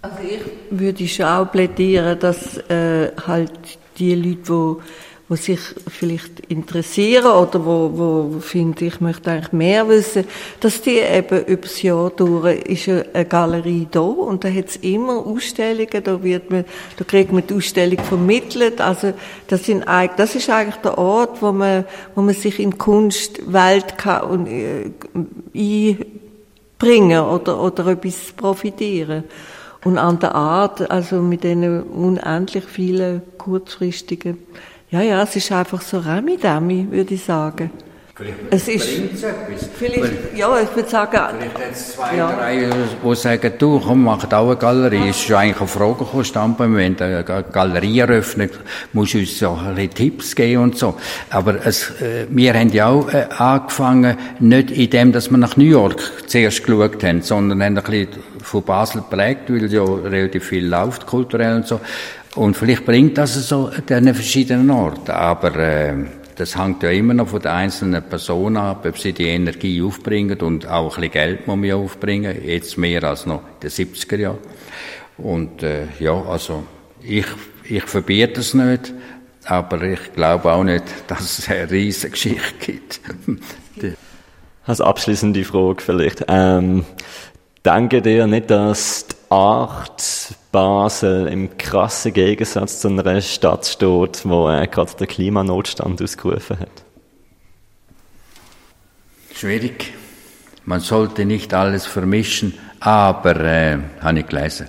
Also ich würde schon auch plädieren, dass äh, halt die Leute, die wo sich vielleicht interessieren oder wo, wo finden, ich möchte eigentlich mehr wissen, dass die eben über das Jahr durch ist eine Galerie da und da hat es immer Ausstellungen, da wird man, da kriegt man die Ausstellung vermittelt, also das sind eigentlich, das ist eigentlich der Ort, wo man, wo man sich in Kunstwelt kann und, äh, einbringen oder, oder etwas profitieren. Und an der Art, also mit diesen unendlich vielen kurzfristigen ja, ja, es ist einfach so Rami-Dami, würde ich sagen. Es ist, vielleicht, ja, ich würde sagen, Vielleicht es zwei, ja. drei, die sagen, du, komm, mach auch eine Galerie. Es ist schon eigentlich eine Frage gekommen, Standbein, wenn du eine Galerie eröffnet, musst du uns so ein bisschen Tipps geben und so. Aber es, äh, wir haben ja auch äh, angefangen, nicht in dem, dass wir nach New York zuerst geschaut haben, sondern haben ein bisschen von Basel geprägt, weil ja relativ viel läuft, kulturell und so. Und vielleicht bringt das so an diesen verschiedenen Orten, aber, äh, das hängt ja immer noch von der einzelnen Person ab, ob sie die Energie aufbringen und auch ein bisschen Geld muss man aufbringen, jetzt mehr als noch in den 70er Jahren. Und äh, ja, also ich, ich verbiete es nicht, aber ich glaube auch nicht, dass es eine riesige Geschichte gibt. Als abschließende Frage vielleicht. Ähm, denke dir nicht, dass Art Basel im krassen Gegensatz zu einer Stadt steht, wo äh, gerade der Klimanotstand ausgerufen hat? Schwierig. Man sollte nicht alles vermischen, aber, äh, habe ich gelesen.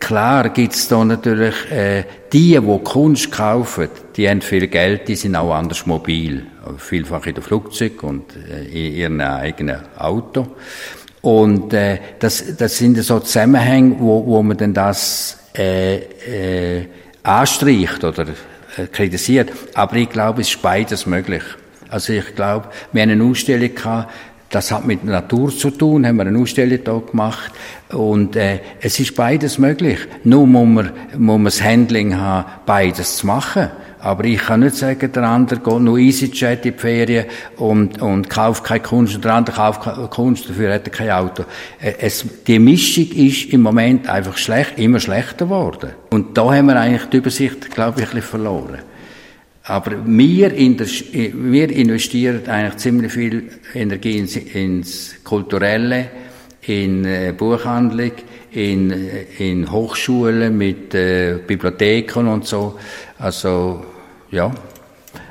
Klar gibt's da natürlich, äh, die, die Kunst kaufen, die haben viel Geld, die sind auch anders mobil. Vielfach in der Flugzeug und äh, in ihrem eigenen Auto. Und äh, das, das sind so Zusammenhänge, wo, wo man dann das äh, äh, anstreicht oder äh, kritisiert. Aber ich glaube, es ist beides möglich. Also ich glaube, wir haben eine Ausstellung gehabt, das hat mit Natur zu tun, haben wir eine Ausstellung da gemacht. Und äh, es ist beides möglich. Nur muss man, muss man das Handling haben, beides zu machen. Aber ich kann nicht sagen, der andere geht nur EasyJet in die Ferien und, und kauft keine Kunst und der andere kauft Kunst, dafür hat er kein Auto. Äh, es, die Mischung ist im Moment einfach schlecht, immer schlechter geworden. Und da haben wir eigentlich die Übersicht, glaube ich, ein bisschen verloren. Aber wir, in der, wir investieren eigentlich ziemlich viel Energie ins, ins Kulturelle, in äh, Buchhandlung, in, äh, in Hochschulen mit äh, Bibliotheken und so. Also ja,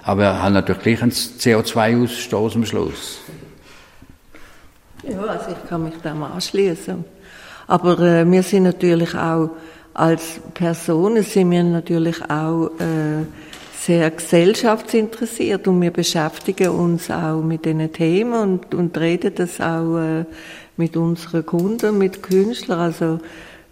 aber wir haben natürlich gleich einen CO2-Ausstoß am Schluss. Ja, also ich kann mich dem anschließen. Aber äh, wir sind natürlich auch als Personen sind wir natürlich auch äh, sehr gesellschaftsinteressiert und wir beschäftigen uns auch mit diesen Themen und, und reden das auch äh, mit unseren Kunden, mit Künstlern. Also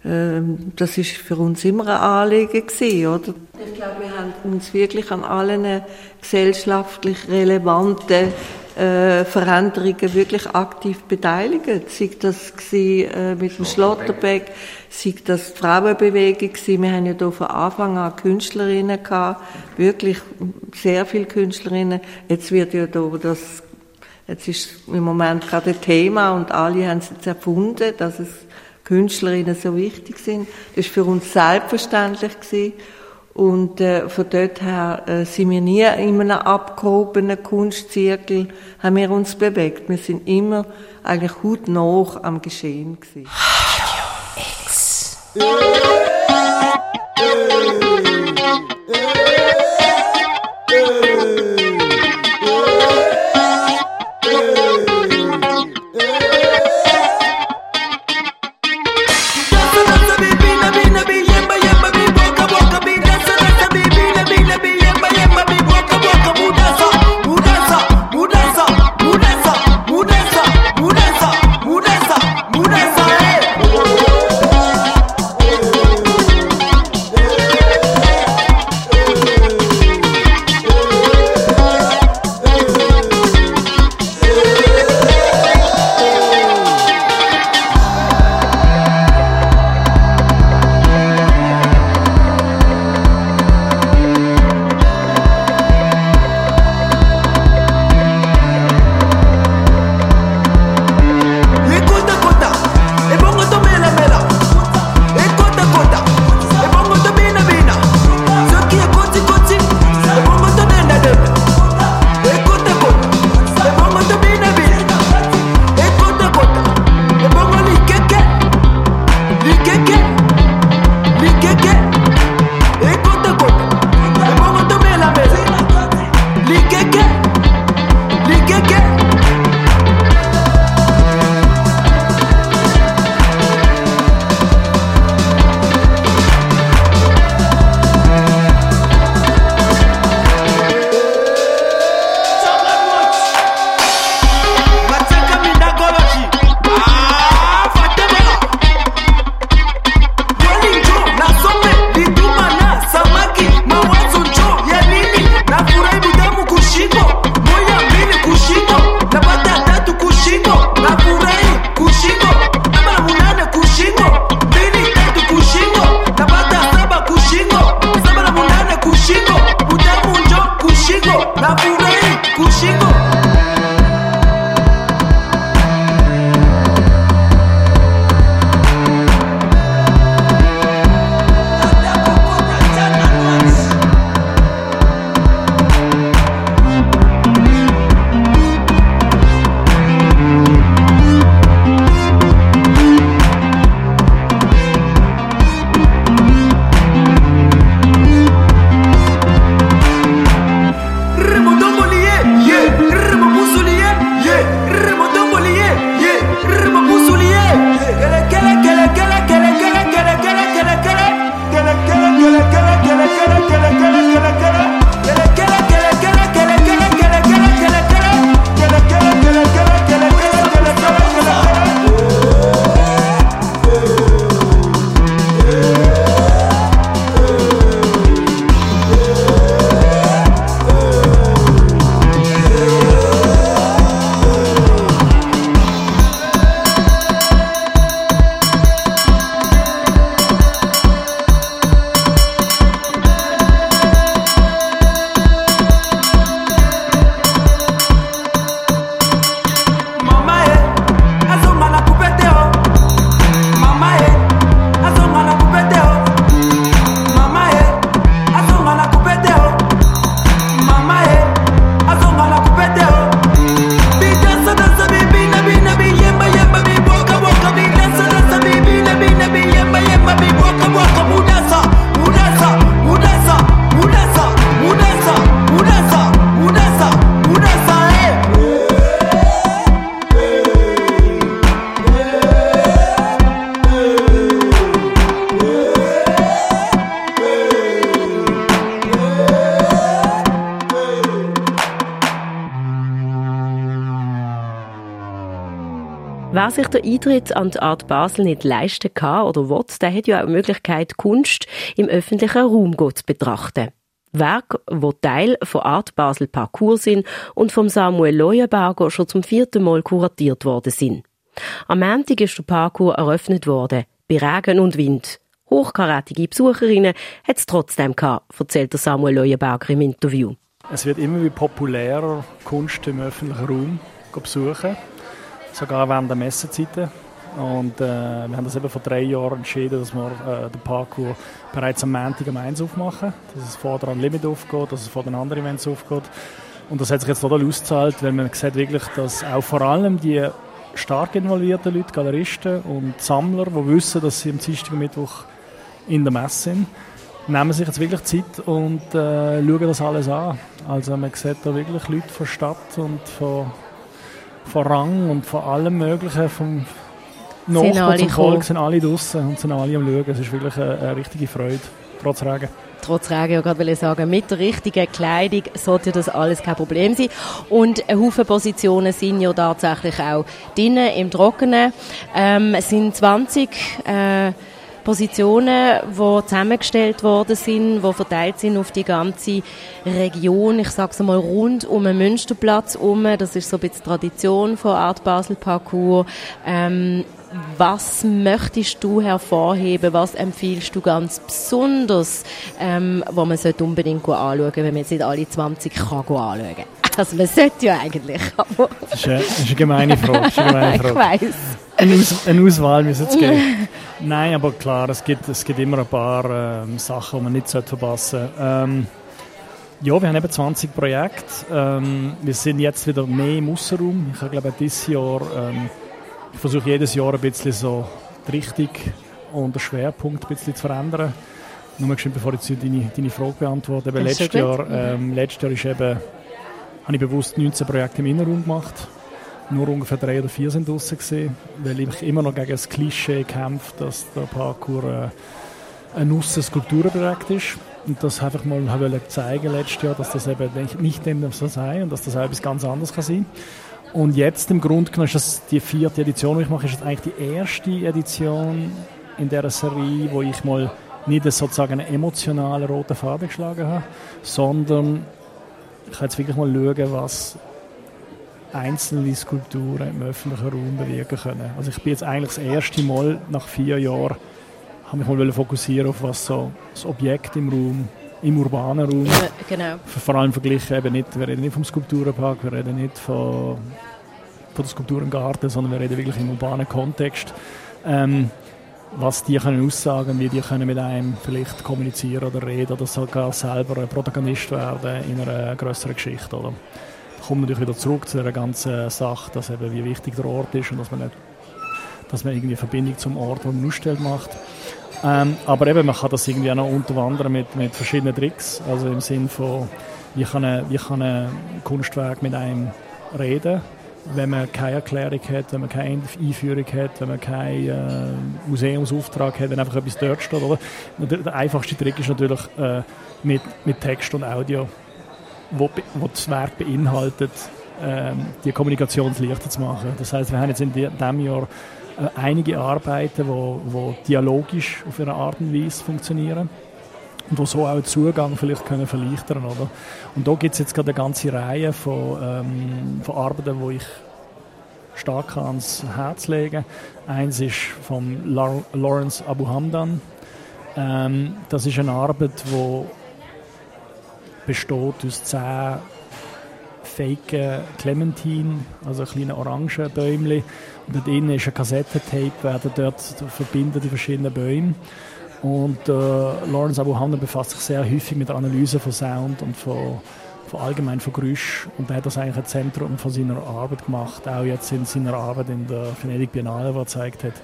das ist für uns immer ein Anliegen gewesen, oder? Ich glaube, wir haben uns wirklich an allen gesellschaftlich relevanten äh, Veränderungen wirklich aktiv beteiligt. Sei das gewesen, äh, mit dem Schlotterbeck, sei das die Frauenbewegung gewesen. Wir haben ja hier von Anfang an Künstlerinnen gehabt, wirklich sehr viele Künstlerinnen. Jetzt wird ja da das, jetzt ist im Moment gerade ein Thema und alle haben es jetzt erfunden, dass es Künstlerinnen so wichtig sind. Das war für uns selbstverständlich. Gewesen. Und äh, von dort her äh, sind wir nie in einem abgehobenen Kunstzirkel, haben wir uns bewegt. Wir sind immer eigentlich hautnah am Geschehen. Gewesen. Radio X. you get? Wer sich den Eintritt an die Art Basel nicht leisten kann oder will, der hat ja auch die Möglichkeit, Kunst im öffentlichen Raum zu betrachten. Werke, die Teil von Art Basel Parcours sind und vom Samuel Leuenberger schon zum vierten Mal kuratiert worden sind. Am Montag ist der Parcours eröffnet worden, bei Regen und Wind. Hochkarätige Besucherinnen hat es trotzdem gehabt, erzählt Samuel Leuenberger im Interview. Es wird immer wie populärer, Kunst im öffentlichen Raum besuchen, sogar während der Messezeiten. Und äh, wir haben das eben vor drei Jahren entschieden, dass wir äh, den Parkour bereits am Montag um 1 aufmachen, dass es vor der Limit aufgeht, dass es vor den anderen Events aufgeht. Und das hat sich jetzt total ausgezahlt, weil man sieht wirklich, dass auch vor allem die stark involvierten Leute, Galeristen und Sammler, die wissen, dass sie am Dienstag und Mittwoch in der Messe sind, nehmen sich jetzt wirklich Zeit und äh, schauen das alles an. Also man sieht da wirklich Leute von Stadt und von, von Rang und von allem Möglichen, vom Nachbarn zum Volk sind alle draußen und sind alle am Schauen. Es ist wirklich eine, eine richtige Freude, trotz Regen trotz Regen, ja gerade sagen, mit der richtigen Kleidung sollte das alles kein Problem sein. Und ein Haufen Positionen sind ja tatsächlich auch drinnen im Trockenen. Ähm, es sind 20 äh, Positionen, die zusammengestellt worden sind, die verteilt sind auf die ganze Region, ich sage es mal rund um den Münsterplatz herum. Das ist so ein bisschen Tradition von Art Basel Parcours. Ähm, was möchtest du hervorheben? Was empfiehlst du ganz besonders, ähm, wo man unbedingt anschauen sollte, wenn man jetzt nicht alle 20 kann anschauen kann? Also man sollte ja eigentlich. das, ist eine, das ist eine gemeine Frage. Eine gemeine Frage. ich weiss. Eine, Aus eine Auswahl müssen es geben. Nein, aber klar, es gibt, es gibt immer ein paar ähm, Sachen, die man nicht verpassen sollte. Ähm, ja, wir haben eben 20 Projekte. Ähm, wir sind jetzt wieder mehr im Aussenraum. Ich glaube, dieses Jahr ähm, ich versuche jedes Jahr ein bisschen so die Richtung und den Schwerpunkt ein bisschen zu verändern. Nur mal bevor ich deine, deine Frage beantworte. Eben letztes, Jahr, ähm, letztes Jahr ist eben, habe ich bewusst 19 Projekte im Innenraum gemacht. Nur ungefähr drei oder vier sind draußen gesehen, weil ich immer noch gegen das Klischee kämpfe, dass der Parkour äh, ein Aussen-Skulpturenprojekt ist. Und das einfach mal zeigen letztes Jahr, dass das eben nicht so sei und dass das etwas ganz anderes kann sein. Und jetzt im Grunde genommen ist das die vierte Edition, die ich mache, ist das eigentlich die erste Edition in dieser Serie, wo ich mal nicht sozusagen einen emotionalen roten Faden geschlagen habe, sondern ich kann jetzt wirklich mal schauen, was einzelne Skulpturen im öffentlichen Raum bewirken können. Also ich bin jetzt eigentlich das erste Mal nach vier Jahren habe mich mal fokussieren auf was so das Objekt im Raum im urbanen Raum. genau. Vor allem verglichen eben nicht, wir reden nicht vom Skulpturenpark, wir reden nicht von, von der Skulpturengarten, sondern wir reden wirklich im urbanen Kontext. Ähm, was die können aussagen, wie die können mit einem vielleicht kommunizieren oder reden oder sogar selber ein Protagonist werden in einer größeren Geschichte. Oder? Da kommt natürlich wieder zurück zu der ganzen Sache, dass eben wie wichtig der Ort ist und dass man nicht, dass man irgendwie Verbindung zum Ort, wo man ausstellt, macht. Ähm, aber eben, man kann das irgendwie auch noch unterwandern mit, mit verschiedenen Tricks. Also im Sinn von, wie kann, ein, wie kann ein Kunstwerk mit einem reden, wenn man keine Erklärung hat, wenn man keine Einführung hat, wenn man keinen äh, Museumsauftrag hat, wenn einfach etwas dort steht. Oder? Der einfachste Trick ist natürlich äh, mit, mit Text und Audio, wo, wo das Werk beinhaltet, äh, die Kommunikation leichter zu machen. Das heißt, wir haben jetzt in diesem Jahr äh, einige Arbeiten, wo dialogisch auf eine Art und Weise funktionieren und so auch den Zugang vielleicht können verleichtern oder und da gibt es jetzt gerade eine ganze Reihe von, ähm, von Arbeiten, wo ich stark ans Herz lege. Eins ist von Lawrence Abu Hamdan. Ähm, das ist eine Arbeit, die besteht aus zehn fake Clementine, also kleine Orangenbäumchen. Und dort innen ist ein Kassettentape, werden dort verbinden die verschiedenen Bäume. Und äh, Lawrence Abu Hamdan befasst sich sehr häufig mit der Analyse von Sound und von, von allgemein von Geräusch. Und er hat das eigentlich ein Zentrum von seiner Arbeit gemacht, auch jetzt in seiner Arbeit in der Venedig Biennale, wo er gezeigt hat,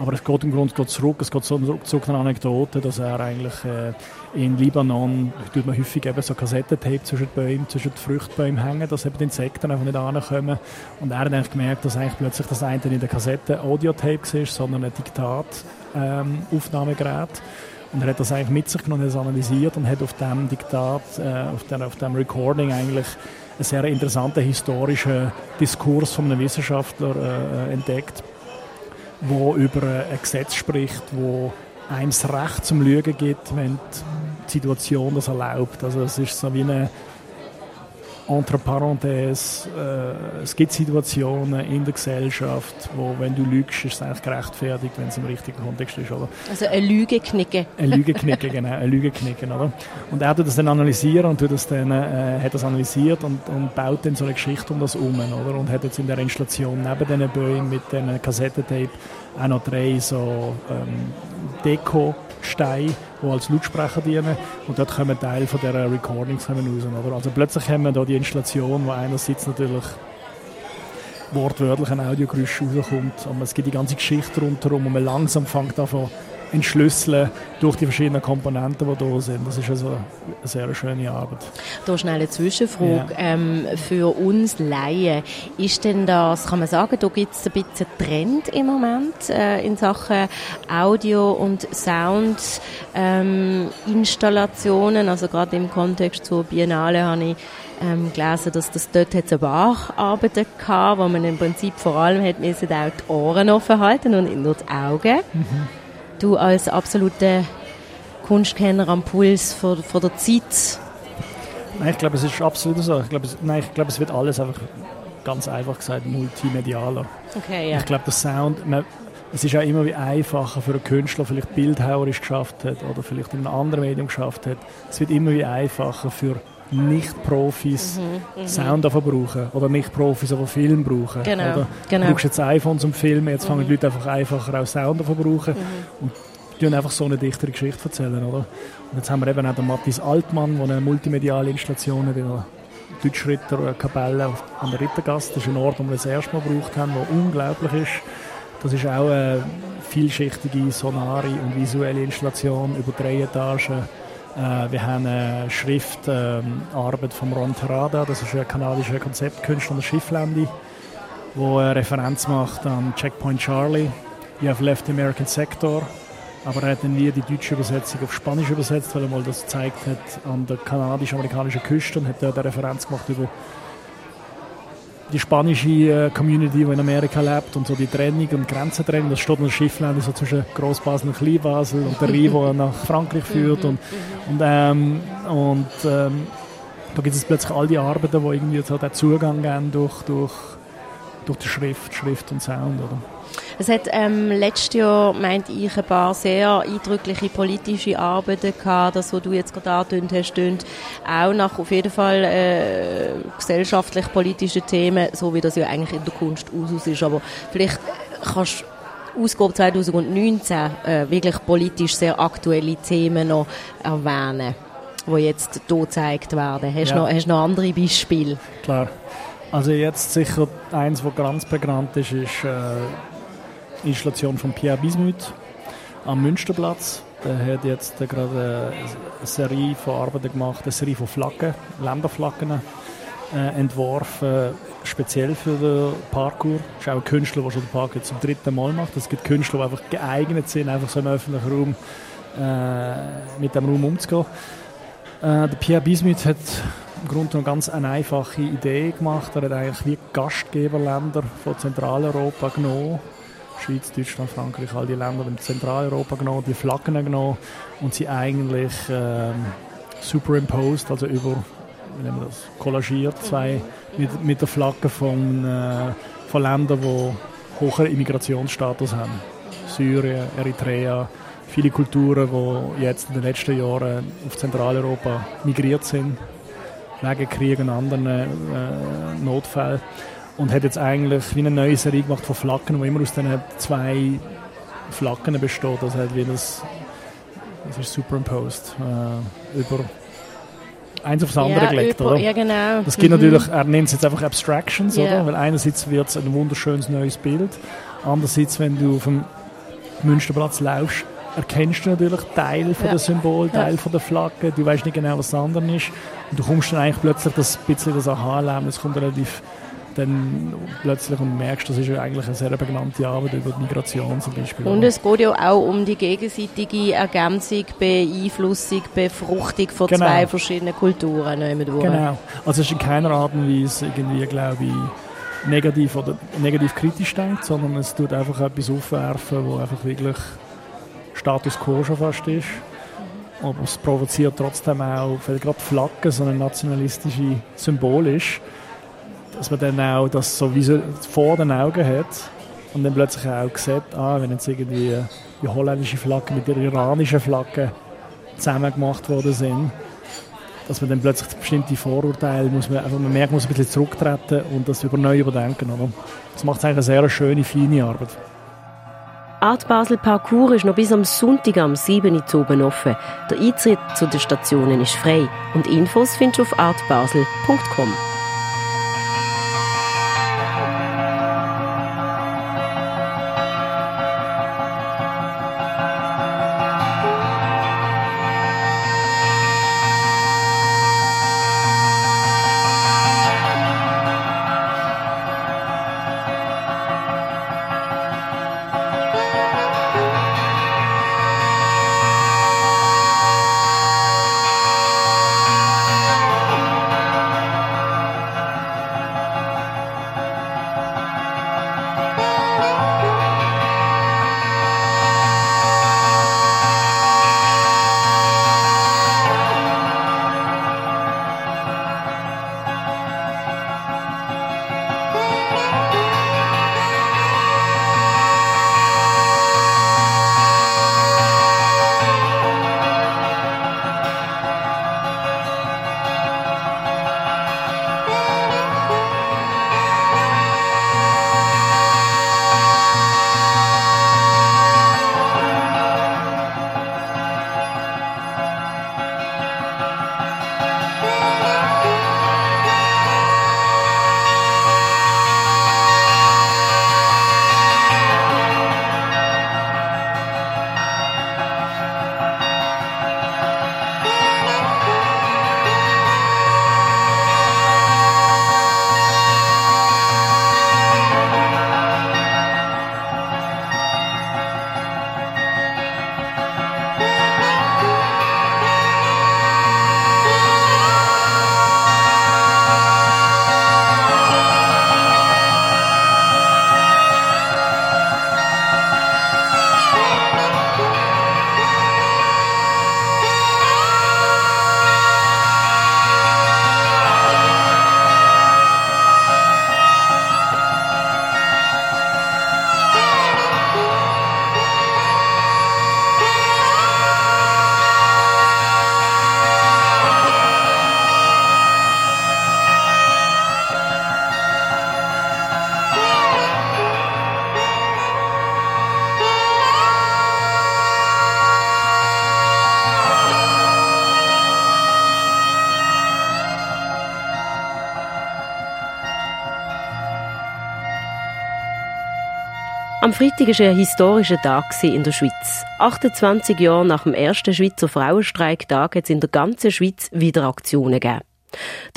aber es geht im Grunde geht zurück, es geht zurück zu einer Anekdote, dass er eigentlich äh, in Libanon tut man häufig eben so Kassettentape zwischen den Bäumen, zwischen den Fruchtbäumen hängen, dass eben die Insekten einfach nicht ankommen. Und er hat eigentlich gemerkt, dass eigentlich plötzlich das eine in der Kassette Audiotape war, sondern ein Diktat-Aufnahmegerät. Ähm, und er hat das eigentlich mit sich genommen, das analysiert und hat auf dem Diktat, äh, auf, der, auf dem Recording eigentlich einen sehr interessanten historischen Diskurs von einem Wissenschaftler äh, entdeckt wo über ein Gesetz spricht, wo einem das Recht zum Lügen gibt, wenn die Situation das erlaubt. Also es ist so wie eine entre parenthèses, äh, es gibt Situationen in der Gesellschaft, wo, wenn du lügst, ist es eigentlich gerechtfertigt, wenn es im richtigen Kontext ist, oder? Also eine Lüge knicken. Eine Lüge knicken, genau, eine Lüge knicken, oder? Und er tut das dann analysieren und tut das dann, äh, hat das analysiert und, und baut dann so eine Geschichte um das um, oder? Und hat jetzt in der Installation neben diesen Böen mit diesen Kassettentape auch noch drei so ähm, Deko Steine, die als Lautsprecher dienen. Und dort kommen Teile von dieser Recordings raus. Oder? Also plötzlich haben wir da die Installation, wo einerseits natürlich wortwörtlich ein Audiogeräusch rauskommt, aber es gibt die ganze Geschichte rundherum und man langsam fängt davon entschlüsseln durch die verschiedenen Komponenten, die da sind. Das ist also eine sehr schöne Arbeit. Da schnell eine Zwischenfrage. Ja. Ähm, für uns Laien, ist denn das, kann man sagen, da gibt es ein bisschen Trend im Moment äh, in Sachen Audio- und Soundinstallationen, ähm, also gerade im Kontext zur Biennale habe ich ähm, gelesen, dass das dort hat es Wacharbeiten gab, wo man im Prinzip vor allem hat müssen auch die Ohren offen halten und nicht nur die Augen. Mhm du als absoluter Kunstkenner am Puls von, von der Zeit? Nein, ich glaube, es ist absolut so. Ich glaube, es, nein, ich glaube, es wird alles einfach ganz einfach gesagt multimedialer. Okay, ja. Ich glaube, der Sound, man, es ist auch immer wie einfacher für einen Künstler, der vielleicht bildhauerisch geschafft hat oder vielleicht in einem anderen Medium geschafft hat. Es wird immer wie einfacher für nicht-Profis mhm. Sound brauchen oder Nicht-Profis, aber Film brauchen. Genau, oder? genau. Du brauchst jetzt iPhone zum Filmen, jetzt fangen die Leute einfach einfacher auch Sound zu brauchen mhm. und die einfach so eine dichtere Geschichte erzählen. Oder? Und jetzt haben wir eben auch den Matthias Altmann, der eine multimediale Installation hat in der Deutschritter Kapelle an der Rittergasse. Das ist ein Ort, den wir das erste Mal gebraucht haben, der unglaublich ist. Das ist auch eine vielschichtige, sonare und visuelle Installation über drei Etagen äh, wir haben eine Schriftarbeit ähm, von Ron Terada, das ist ein kanadischer Konzeptkünstler der Schifflandi, der eine Referenz macht an Checkpoint Charlie, You have left the American Sector, aber er hat dann nie die deutsche Übersetzung auf Spanisch übersetzt, weil er mal das gezeigt hat an der kanadisch-amerikanischen Küste und hat dort eine Referenz gemacht über die spanische äh, Community, die in Amerika lebt und so die Trennung und Grenzentrennung, das steht in der Schifflände so zwischen Großbasel und Kleinbasel und der Rhein, der nach Frankreich führt und, und, ähm, und ähm, da gibt es plötzlich all die Arbeiten, die irgendwie so den Zugang geben durch, durch, durch die Schrift, Schrift und Sound, oder? Es hat ähm, letztes Jahr, meinte ich, ein paar sehr eindrückliche politische Arbeiten gehabt. Das, was du jetzt gerade angetönt hast, tönt auch nach auf jeden Fall äh, gesellschaftlich-politischen Themen, so wie das ja eigentlich in der Kunst Usus ist. Aber vielleicht kannst du Ausgabe 2019 äh, wirklich politisch sehr aktuelle Themen noch erwähnen, die jetzt hier gezeigt werden. Hast du ja. noch, hast noch andere Beispiele? Klar. Also jetzt sicher eins, was ganz bekannt ist, ist äh, Installation von Pierre Bismuth am Münsterplatz. Der hat jetzt gerade eine Serie von Arbeiten gemacht, eine Serie von Flaggen, Länderflaggen äh, entworfen, speziell für den Parkour. Das ist auch ein Künstler, der schon den Parkour zum dritten Mal macht. Es gibt Künstler, die einfach geeignet sind, einfach so im öffentlichen Raum äh, mit dem Raum umzugehen. Äh, der Pierre Bismuth hat im Grunde genommen ganz eine einfache Idee gemacht. Er hat eigentlich wie Gastgeberländer von Zentraleuropa genommen Schweiz, Deutschland, Frankreich, all die Länder in Zentraleuropa genommen, die Flaggen genommen und sie eigentlich ähm, superimposed, also über, wie nennen wir das, kollagiert, zwei mit, mit der Flagge von, äh, von Ländern, die hohen Immigrationsstatus haben. Syrien, Eritrea, viele Kulturen, die jetzt in den letzten Jahren auf Zentraleuropa migriert sind, wegen Krieg und anderen äh, Notfällen und hat jetzt eigentlich wie eine neue Serie gemacht von Flaggen, die immer aus diesen zwei Flaggen besteht. Das hat wie das, das ist superimposed äh, über eins aufs andere ja, gelegt, über, oder? Ja, genau. Das gibt mhm. natürlich, er nennt es jetzt einfach Abstractions, yeah. oder? Weil einerseits wird es ein wunderschönes neues Bild, andererseits, wenn du auf dem Münsterplatz laufst, erkennst du natürlich Teil von ja. der Symbol, Teil ja. von der Flagge, du weißt nicht genau, was das andere ist und du kommst dann eigentlich plötzlich das bisschen das Aha-Erlebnis kommt relativ dann plötzlich und merkst, das ist ja eigentlich eine sehr benannte Arbeit über die Migration zum Beispiel. Und es geht ja auch um die gegenseitige Ergänzung, Beeinflussung, Befruchtung von genau. zwei verschiedenen Kulturen. Genau. Also es ist in keiner Art und Weise irgendwie, glaube ich, negativ oder negativ kritisch denkt, sondern es tut einfach etwas aufwerfen, wo einfach wirklich Status quo schon fast ist. Aber es provoziert trotzdem auch, gerade Flaggen, so ein nationalistisches Symbol ist, dass man dann auch das so so vor den Augen hat und dann plötzlich auch sieht, ah, wenn jetzt irgendwie die holländische Flagge mit der iranischen Flagge zusammen gemacht worden sind, dass man dann plötzlich bestimmte Vorurteile, muss man, einfach, man merkt, muss ein bisschen zurücktreten und das über neu überdenken. Oder? Das macht eigentlich eine sehr schöne, feine Arbeit. Art Basel Parcours ist noch bis am Sonntag am 7. Uhr offen. Der Eintritt zu den Stationen ist frei und Infos findest du auf artbasel.com. Am Freitag war ein historischer Tag in der Schweiz. 28 Jahre nach dem ersten Schweizer Frauenstreiktag hat es in der ganzen Schweiz wieder Aktionen gegeben.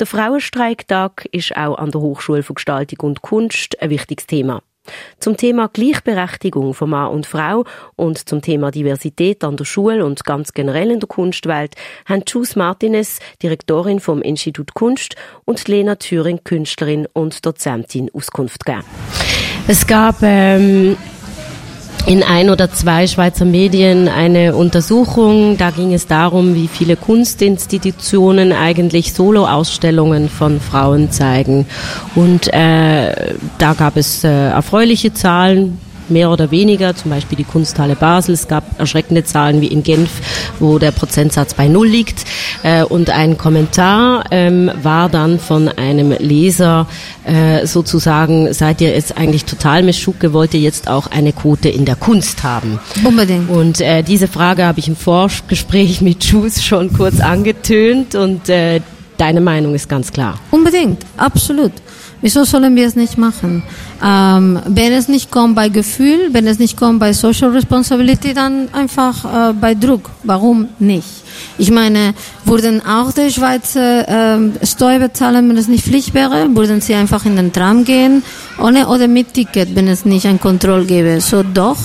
Der Frauenstreiktag ist auch an der Hochschule für Gestaltung und Kunst ein wichtiges Thema. Zum Thema Gleichberechtigung von Mann und Frau und zum Thema Diversität an der Schule und ganz generell in der Kunstwelt haben Jus Martinez, Direktorin vom Institut Kunst, und Lena Thüring, Künstlerin und Dozentin, Auskunft gegeben. Es gab ähm, in ein oder zwei Schweizer Medien eine Untersuchung. Da ging es darum, wie viele Kunstinstitutionen eigentlich Soloausstellungen von Frauen zeigen. Und äh, da gab es äh, erfreuliche Zahlen mehr oder weniger, zum Beispiel die Kunsthalle Basel. Es gab erschreckende Zahlen wie in Genf, wo der Prozentsatz bei Null liegt. Äh, und ein Kommentar ähm, war dann von einem Leser äh, sozusagen, seid ihr jetzt eigentlich total Meschucke, wollt ihr jetzt auch eine Quote in der Kunst haben? Unbedingt. Und äh, diese Frage habe ich im Vorgespräch mit Juice schon kurz angetönt und äh, deine Meinung ist ganz klar. Unbedingt, absolut. Wieso sollen wir es nicht machen? Ähm, wenn es nicht kommt bei Gefühl, wenn es nicht kommt bei Social Responsibility, dann einfach äh, bei Druck. Warum nicht? Ich meine, würden auch die Schweizer ähm, Steuer bezahlen, wenn es nicht Pflicht wäre? Würden sie einfach in den Tram gehen, ohne oder mit Ticket, wenn es nicht ein Kontroll gäbe? So doch.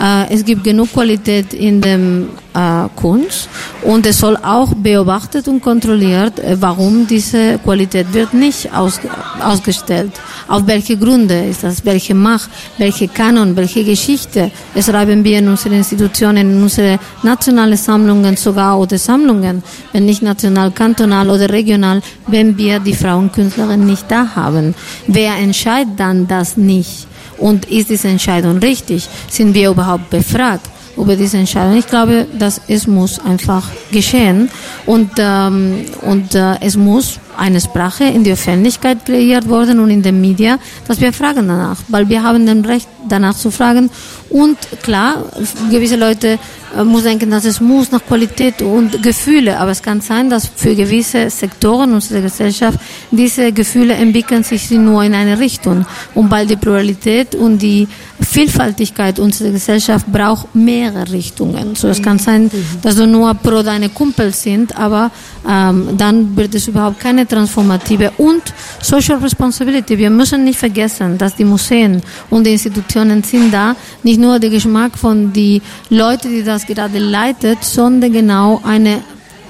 Äh, es gibt genug Qualität in dem äh, Kunst und es soll auch beobachtet und kontrolliert, äh, warum diese Qualität wird nicht aus, ausgestellt. Auf welche Gründe ist das? Welche Macht? Welche Kanon? Welche Geschichte? Es schreiben wir in unseren Institutionen, in unsere nationalen Sammlungen sogar oder Sammlungen, wenn nicht national, kantonal oder regional, wenn wir die Frauenkünstlerin nicht da haben. Wer entscheidet dann das nicht? Und ist diese Entscheidung richtig? Sind wir überhaupt befragt? über diese Entscheidung. Ich glaube, dass es muss einfach geschehen und ähm, und äh, es muss eine Sprache in die Öffentlichkeit kreiert worden und in den Medien, dass wir fragen danach, weil wir haben das Recht danach zu fragen. Und klar, gewisse Leute äh, muss denken, dass es muss nach Qualität und Gefühle, aber es kann sein, dass für gewisse Sektoren unserer Gesellschaft diese Gefühle entwickeln sich nur in eine Richtung. Und weil die Pluralität und die Vielfaltigkeit unserer Gesellschaft braucht mehrere Richtungen. So es kann sein, dass du nur pro deine Kumpel sind, aber ähm, dann wird es überhaupt keine transformative und Social Responsibility. Wir müssen nicht vergessen, dass die Museen und die Institutionen sind da, nicht nur der Geschmack von die Leute, die das gerade leitet, sondern genau eine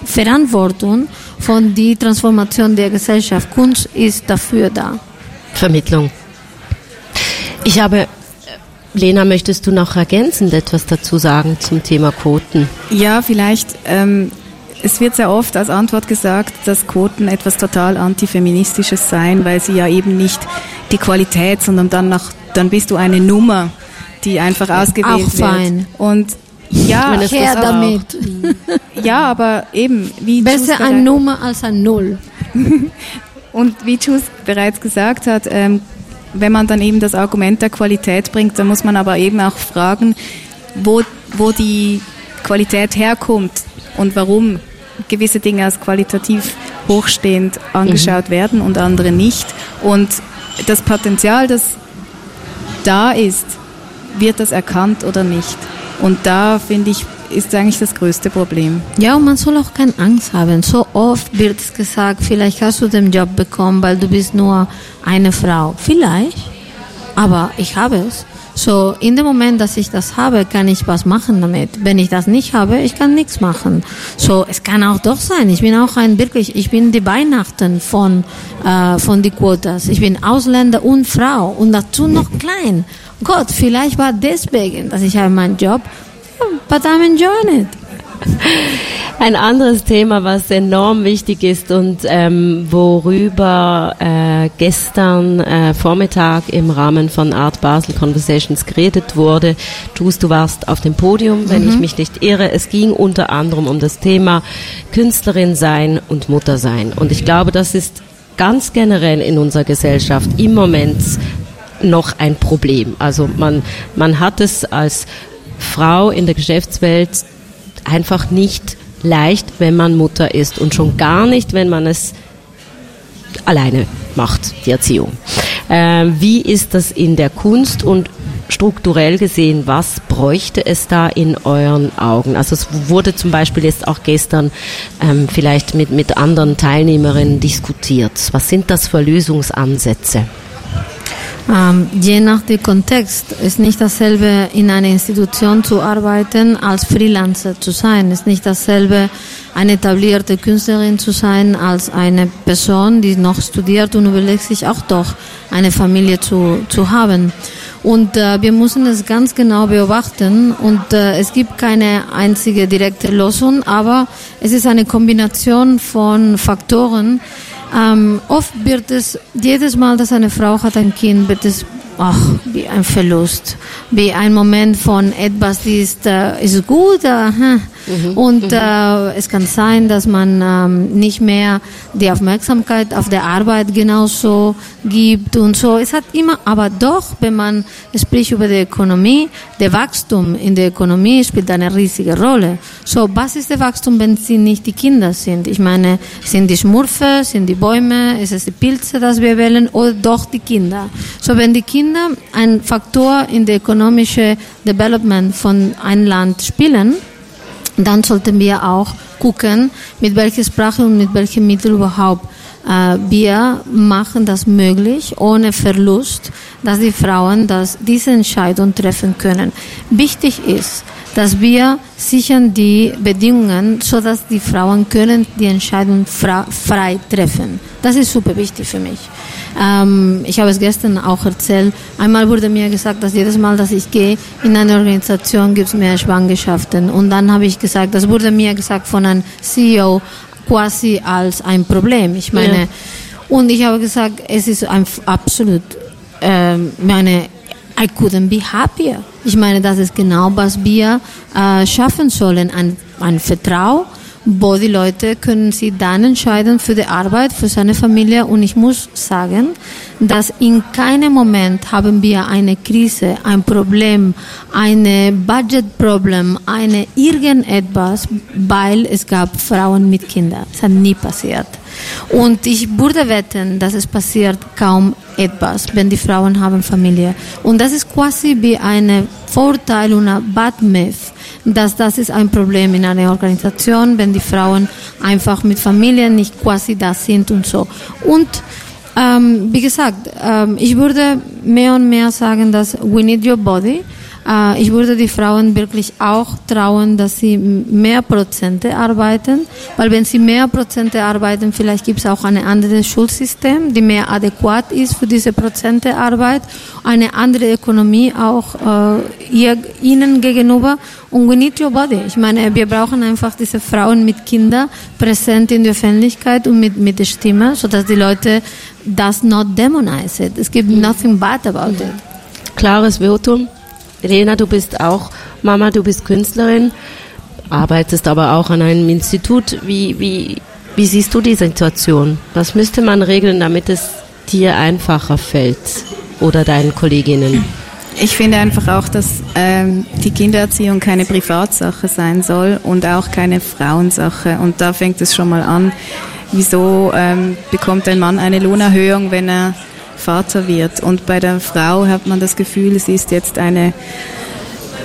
Verantwortung von die Transformation der Gesellschaft. Kunst ist dafür da. Vermittlung. Ich habe Lena, möchtest du noch ergänzend etwas dazu sagen zum Thema Quoten? Ja, vielleicht. Ähm, es wird sehr oft als Antwort gesagt, dass Quoten etwas total antifeministisches seien, weil sie ja eben nicht die Qualität, sondern dann nach, dann bist du eine Nummer, die einfach ausgewählt Auch fein. wird. Und ja, her damit. Ja, aber eben wie besser eine Nummer als ein Null. Und wie Jus bereits gesagt hat, ähm, wenn man dann eben das Argument der Qualität bringt, dann muss man aber eben auch fragen, wo, wo die Qualität herkommt und warum gewisse Dinge als qualitativ hochstehend angeschaut mhm. werden und andere nicht. Und das Potenzial, das da ist, wird das erkannt oder nicht? Und da finde ich, ist eigentlich das größte Problem. Ja, und man soll auch keine Angst haben. So oft wird es gesagt, vielleicht hast du den Job bekommen, weil du bist nur eine Frau. Vielleicht, aber ich habe es. So, in dem Moment, dass ich das habe, kann ich was machen damit. Wenn ich das nicht habe, ich kann nichts machen. So, es kann auch doch sein. Ich bin auch ein wirklich, ich bin die Weihnachten von, äh, von die Quotas. Ich bin Ausländer und Frau und dazu noch klein. Gott, vielleicht war deswegen, dass ich habe meinen Job, but I'm enjoying it. Ein anderes Thema, was enorm wichtig ist und ähm, worüber äh, gestern äh, Vormittag im Rahmen von Art Basel Conversations geredet wurde. Jules, du warst auf dem Podium, wenn mhm. ich mich nicht irre. Es ging unter anderem um das Thema Künstlerin sein und Mutter sein. Und ich glaube, das ist ganz generell in unserer Gesellschaft im Moment noch ein Problem. Also man, man hat es als Frau in der Geschäftswelt einfach nicht leicht, wenn man Mutter ist und schon gar nicht, wenn man es alleine macht, die Erziehung. Äh, wie ist das in der Kunst und strukturell gesehen, was bräuchte es da in euren Augen? Also es wurde zum Beispiel jetzt auch gestern ähm, vielleicht mit, mit anderen Teilnehmerinnen diskutiert. Was sind das für Lösungsansätze? Ähm, je nach dem Kontext ist nicht dasselbe, in einer Institution zu arbeiten, als Freelancer zu sein. Ist nicht dasselbe, eine etablierte Künstlerin zu sein, als eine Person, die noch studiert und überlegt sich auch doch, eine Familie zu, zu haben. Und äh, wir müssen es ganz genau beobachten und äh, es gibt keine einzige direkte Lösung, aber es ist eine Kombination von Faktoren, ähm, oft wird es, jedes Mal, dass eine Frau hat ein Kind, wird es ach, wie ein Verlust, wie ein Moment von etwas, die ist, äh, ist gut, äh, Mhm. Und mhm. Äh, es kann sein, dass man ähm, nicht mehr die Aufmerksamkeit auf der Arbeit genauso gibt und so. Es hat immer, aber doch, wenn man spricht über die Ökonomie, der Wachstum in der Ökonomie spielt eine riesige Rolle. So, was ist der Wachstum, wenn sie nicht die Kinder sind? Ich meine, sind die Schmurfe, sind die Bäume, ist es die Pilze, das wir wählen, oder doch die Kinder? So, wenn die Kinder ein Faktor in der ökonomischen Development von einem Land spielen, dann sollten wir auch gucken, mit welcher Sprache und mit welchen Mitteln überhaupt äh, wir machen das möglich, ohne Verlust dass die Frauen das, diese Entscheidung treffen können. Wichtig ist, dass wir sichern die Bedingungen, so dass die Frauen können die Entscheidung frei treffen. Das ist super wichtig für mich. Ähm, ich habe es gestern auch erzählt. Einmal wurde mir gesagt, dass jedes Mal, dass ich gehe in eine Organisation, gibt es mehr Schwangerschaften. Und dann habe ich gesagt, das wurde mir gesagt von einem CEO quasi als ein Problem. Ich meine, ja. und ich habe gesagt, es ist ein, absolut ähm, meine I couldn't be happier. Ich meine, das ist genau, was wir äh, schaffen sollen, ein, ein Vertrauen wo die Leute können sich dann entscheiden für die Arbeit, für seine Familie. Und ich muss sagen, dass in keinem Moment haben wir eine Krise, ein Problem, ein Budgetproblem, eine irgendetwas, weil es gab Frauen mit Kindern. Das hat nie passiert. Und ich würde wetten, dass es passiert kaum etwas, wenn die Frauen haben Familie. Und das ist quasi wie ein Vorteil und ein Bad Myth dass das ist ein Problem in einer Organisation, wenn die Frauen einfach mit Familien nicht quasi da sind und so. Und ähm, wie gesagt, ähm, ich würde mehr und mehr sagen, dass we need your body. Äh, ich würde die Frauen wirklich auch trauen, dass sie mehr Prozente arbeiten, weil wenn sie mehr Prozente arbeiten, vielleicht gibt es auch ein anderes Schulsystem, die mehr adäquat ist für diese Prozente Arbeit, eine andere Ökonomie auch äh, ihr, ihnen gegenüber. Und we need your body. Ich meine, wir brauchen einfach diese Frauen mit Kindern präsent in der Öffentlichkeit und mit, mit der Stimme, sodass die Leute das not demonize it. Es gibt nothing bad about it. Klares Votum. Lena, du bist auch Mama, du bist Künstlerin, arbeitest aber auch an einem Institut. Wie, wie, wie siehst du die Situation? Was müsste man regeln, damit es dir einfacher fällt oder deinen Kolleginnen? Ich finde einfach auch, dass ähm, die Kindererziehung keine Privatsache sein soll und auch keine Frauensache. Und da fängt es schon mal an. Wieso ähm, bekommt ein Mann eine Lohnerhöhung, wenn er Vater wird. Und bei der Frau hat man das Gefühl, sie ist jetzt eine,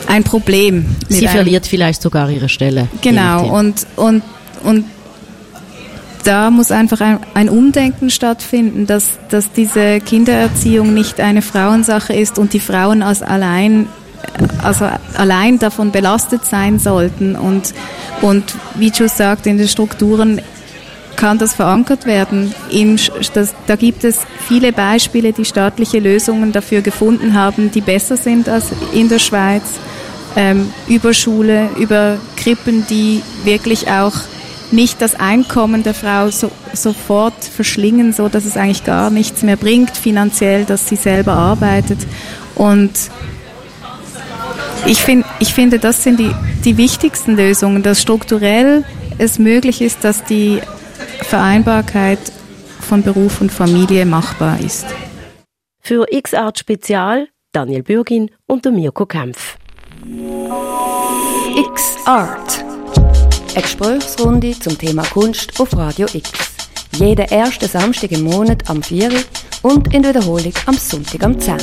ein Problem. Sie verliert vielleicht sogar ihre Stelle. Genau. Und, und, und da muss einfach ein, ein, Umdenken stattfinden, dass, dass diese Kindererziehung nicht eine Frauensache ist und die Frauen als allein also allein davon belastet sein sollten und, und wie Jules sagt, in den Strukturen kann das verankert werden. Im, das, da gibt es viele Beispiele, die staatliche Lösungen dafür gefunden haben, die besser sind als in der Schweiz. Ähm, über Schule, über Krippen, die wirklich auch nicht das Einkommen der Frau so, sofort verschlingen, so dass es eigentlich gar nichts mehr bringt finanziell, dass sie selber arbeitet. Und ich, find, ich finde, das sind die, die wichtigsten Lösungen, dass strukturell es möglich ist, dass die Vereinbarkeit von Beruf und Familie machbar ist. Für X-Art Spezial Daniel Bürgin und Mirko Kempf. X-Art. Eine Gesprächsrunde zum Thema Kunst auf Radio X. Jeden ersten Samstag im Monat am 4 und in Wiederholung am Sonntag am 10